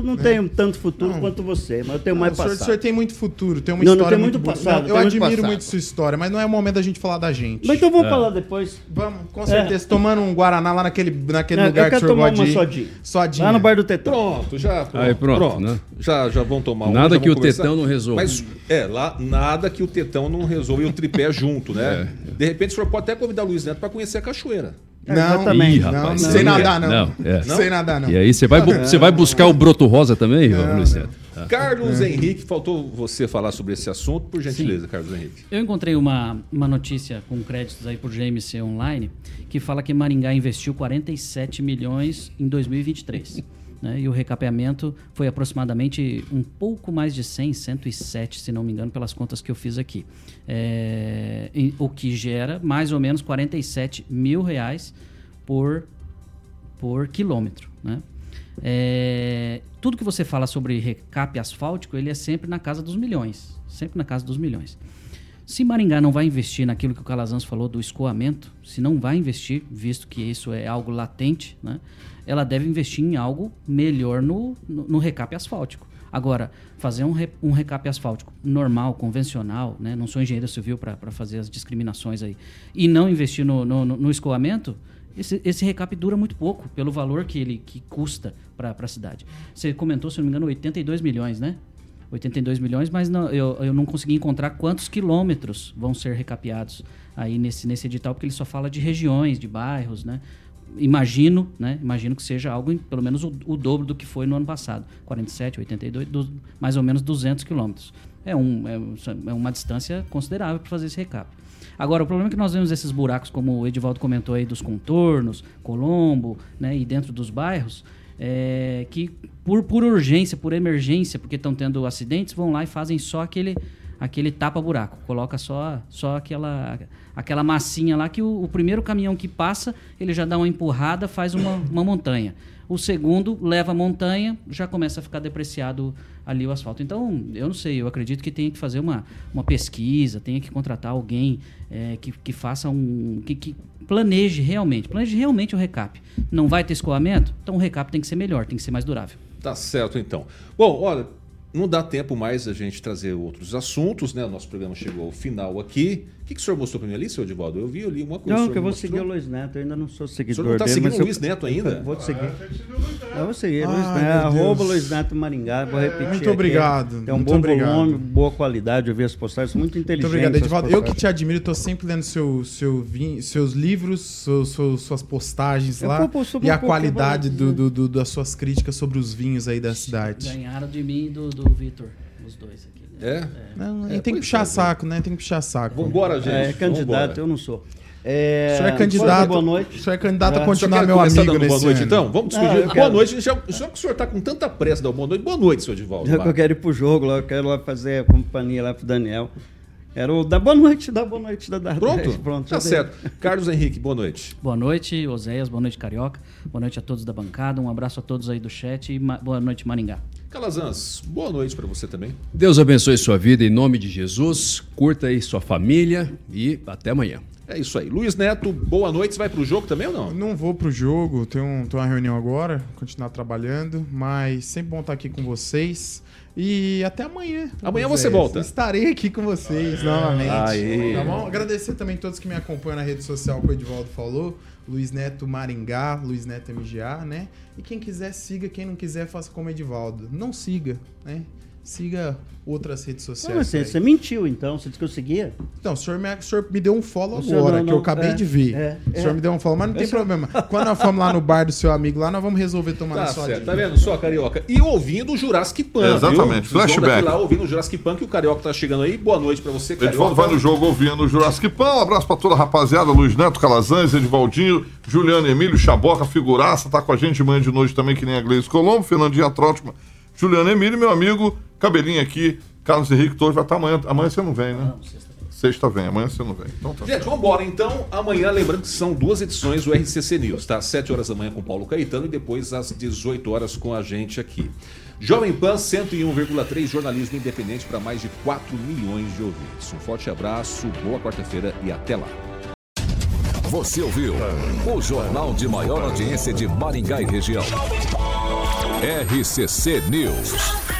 Eu não tenho tanto futuro quanto você, mas eu tenho mais passado.
O senhor tem muito futuro, tem uma história muito
passado.
Eu admiro muito sua história, mas não é o momento da gente falar da gente.
Mas então vamos é. falar depois.
Vamos, com certeza. É. Tomando um Guaraná lá naquele, naquele lugar que o senhor
tomar uma sodinha.
sodinha.
Lá no bar do Tetão.
Pronto, já. Pronto,
Aí, pronto, pronto. Né?
Já, já vão tomar
um. Nada que o conversar. Tetão não resolva.
Mas, é, lá, nada que o Tetão não resolva e o tripé junto, né? É. De repente, o senhor pode até convidar o Luiz Neto para conhecer a cachoeira.
Não,
também. Ih,
rapaz, não, não, sem nadar, não. não, é. Sem nadar, não.
E aí, você vai, você vai buscar o broto rosa também, Luiz Neto?
Tá. Carlos é. Henrique, faltou você falar sobre esse assunto, por gentileza, Sim. Carlos Henrique.
Eu encontrei uma, uma notícia com créditos aí por GMC Online que fala que Maringá investiu 47 milhões em 2023. Né? E o recapeamento foi aproximadamente um pouco mais de 100, 107, se não me engano, pelas contas que eu fiz aqui. É, o que gera mais ou menos 47 mil reais por, por quilômetro. Né? É, tudo que você fala sobre recape asfáltico, ele é sempre na casa dos milhões. Sempre na casa dos milhões. Se Maringá não vai investir naquilo que o Calazans falou do escoamento, se não vai investir, visto que isso é algo latente, né, ela deve investir em algo melhor no, no, no recape asfáltico. Agora, fazer um, re, um recap asfáltico normal, convencional, né? não sou engenheiro civil para fazer as discriminações aí, e não investir no, no, no escoamento, esse, esse recap dura muito pouco, pelo valor que ele que custa para a cidade. Você comentou, se não me engano, 82 milhões, né? 82 milhões, mas não, eu, eu não consegui encontrar quantos quilômetros vão ser recapeados aí nesse, nesse edital, porque ele só fala de regiões, de bairros, né? Imagino, né? Imagino que seja algo, pelo menos o, o dobro do que foi no ano passado. 47, 82, do, mais ou menos 200 quilômetros. É, um, é, é uma distância considerável para fazer esse recap. Agora, o problema é que nós vemos esses buracos, como o Edivaldo comentou aí, dos contornos, Colombo, né, e dentro dos bairros, é, que por, por urgência, por emergência, porque estão tendo acidentes, vão lá e fazem só aquele aquele tapa-buraco. Coloca só, só aquela, aquela massinha lá que o, o, primeiro caminhão que passa, ele já dá uma empurrada, faz uma, uma montanha. O segundo leva a montanha, já começa a ficar depreciado ali o asfalto. Então, eu não sei, eu acredito que tem que fazer uma, uma pesquisa, tenha que contratar alguém é, que, que faça um. Que, que planeje realmente, planeje realmente o recap. Não vai ter escoamento? Então o recap tem que ser melhor, tem que ser mais durável.
Tá certo, então. Bom, olha, não dá tempo mais a gente trazer outros assuntos, né? O nosso programa chegou ao final aqui. O que, que o senhor mostrou para mim ali, seu Edivaldo? Eu vi ali uma coisa.
Não, que eu vou mostrou. seguir o Luiz Neto, eu ainda não sou seguidor. O senhor
não
está
seguindo
o
Luiz Neto ainda?
Eu vou seguir. Eu vou seguir, Luiz Neto. Arroba Luiz Neto Maringá, vou repetir.
Muito
aqui.
obrigado.
É um bom obrigado. volume, boa qualidade, eu vi as postagens, muito inteligentes.
Muito obrigado, Edivaldo. Eu que te admiro, estou sempre lendo seu, seu, seus livros, seus, suas postagens lá. e a qualidade do, do, do, das suas críticas sobre os vinhos aí da cidade.
Ganharam de mim e do, do Vitor os dois aqui. Né?
É?
Não, é, tem que puxar é, saco, né? Tem que puxar saco.
Vambora, gente.
É candidato,
Vambora.
eu não sou. É,
o senhor é candidato. Boa noite. O senhor é candidato a continuar meu amigo nesse
Boa noite,
ano.
então. Vamos despedir. Ah, boa quero... noite. Já, já que o senhor está com tanta pressa da boa noite, boa noite, senhor Divaldo.
Eu, eu quero ir pro jogo lá, eu quero lá fazer a companhia lá pro Daniel. Era o da boa noite, da boa noite, da da
Pronto? Pronto, tá certo. Carlos Henrique, boa noite.
Boa noite, Oséias, boa noite, Carioca. Boa noite a todos da bancada, um abraço a todos aí do chat e boa noite, Maringá.
Calazans, boa noite para você também.
Deus abençoe sua vida em nome de Jesus. Curta aí sua família e até amanhã.
É isso aí. Luiz Neto, boa noite. Você vai pro jogo também ou não?
Não vou pro jogo, tenho, um, tenho uma reunião agora, continuar trabalhando, mas sempre bom estar aqui com vocês. E até amanhã.
Amanhã você volta.
Estarei aqui com vocês novamente. Aê. Tá bom? Agradecer também a todos que me acompanham na rede social, que o Edvaldo falou. Luiz Neto Maringá, Luiz Neto MGA, né? E quem quiser, siga. Quem não quiser, faça como Edivaldo. Não siga, né? Siga outras redes sociais.
Não, você, você, mentiu, então. Você disse que eu seguia?
Não, o senhor me, o senhor me deu um follow o agora, não, que eu acabei é, de ver. É, o senhor é. me deu um follow, mas não tem problema. Quando nós formos lá no bar do seu amigo lá, nós vamos resolver tomar
tá
na sua
certo, Tá vendo só, Carioca? E ouvindo o Jurassic Pan,
Exatamente,
viu?
flashback.
lá ouvindo o Jurassic Pan, que o Carioca tá chegando aí. Boa noite pra você, Carioca.
Edvaldo vai no jogo ouvindo o Jurassic Pan. Um abraço pra toda a rapaziada. Luiz Neto, Calazans, Edvaldinho, Juliano Emílio, Chaboca, figuraça. Tá com a gente de manhã de noite também, que nem a Gleice Colombo, Fernandinha Trotman, Juliano Emílio, meu amigo, cabelinho aqui, Carlos Henrique Torres vai estar amanhã. Amanhã você não vem, né? Não, sexta vem. Sexta vem, amanhã você não vem. Então tá.
Gente, vamos embora então. Amanhã, lembrando que são duas edições do RCC News, tá? Às 7 horas da manhã com Paulo Caetano e depois às 18 horas com a gente aqui. Jovem Pan 101,3 jornalismo independente para mais de 4 milhões de ouvintes. Um forte abraço, boa quarta-feira e até lá.
Você ouviu o jornal de maior audiência de Maringá e região. RCC News.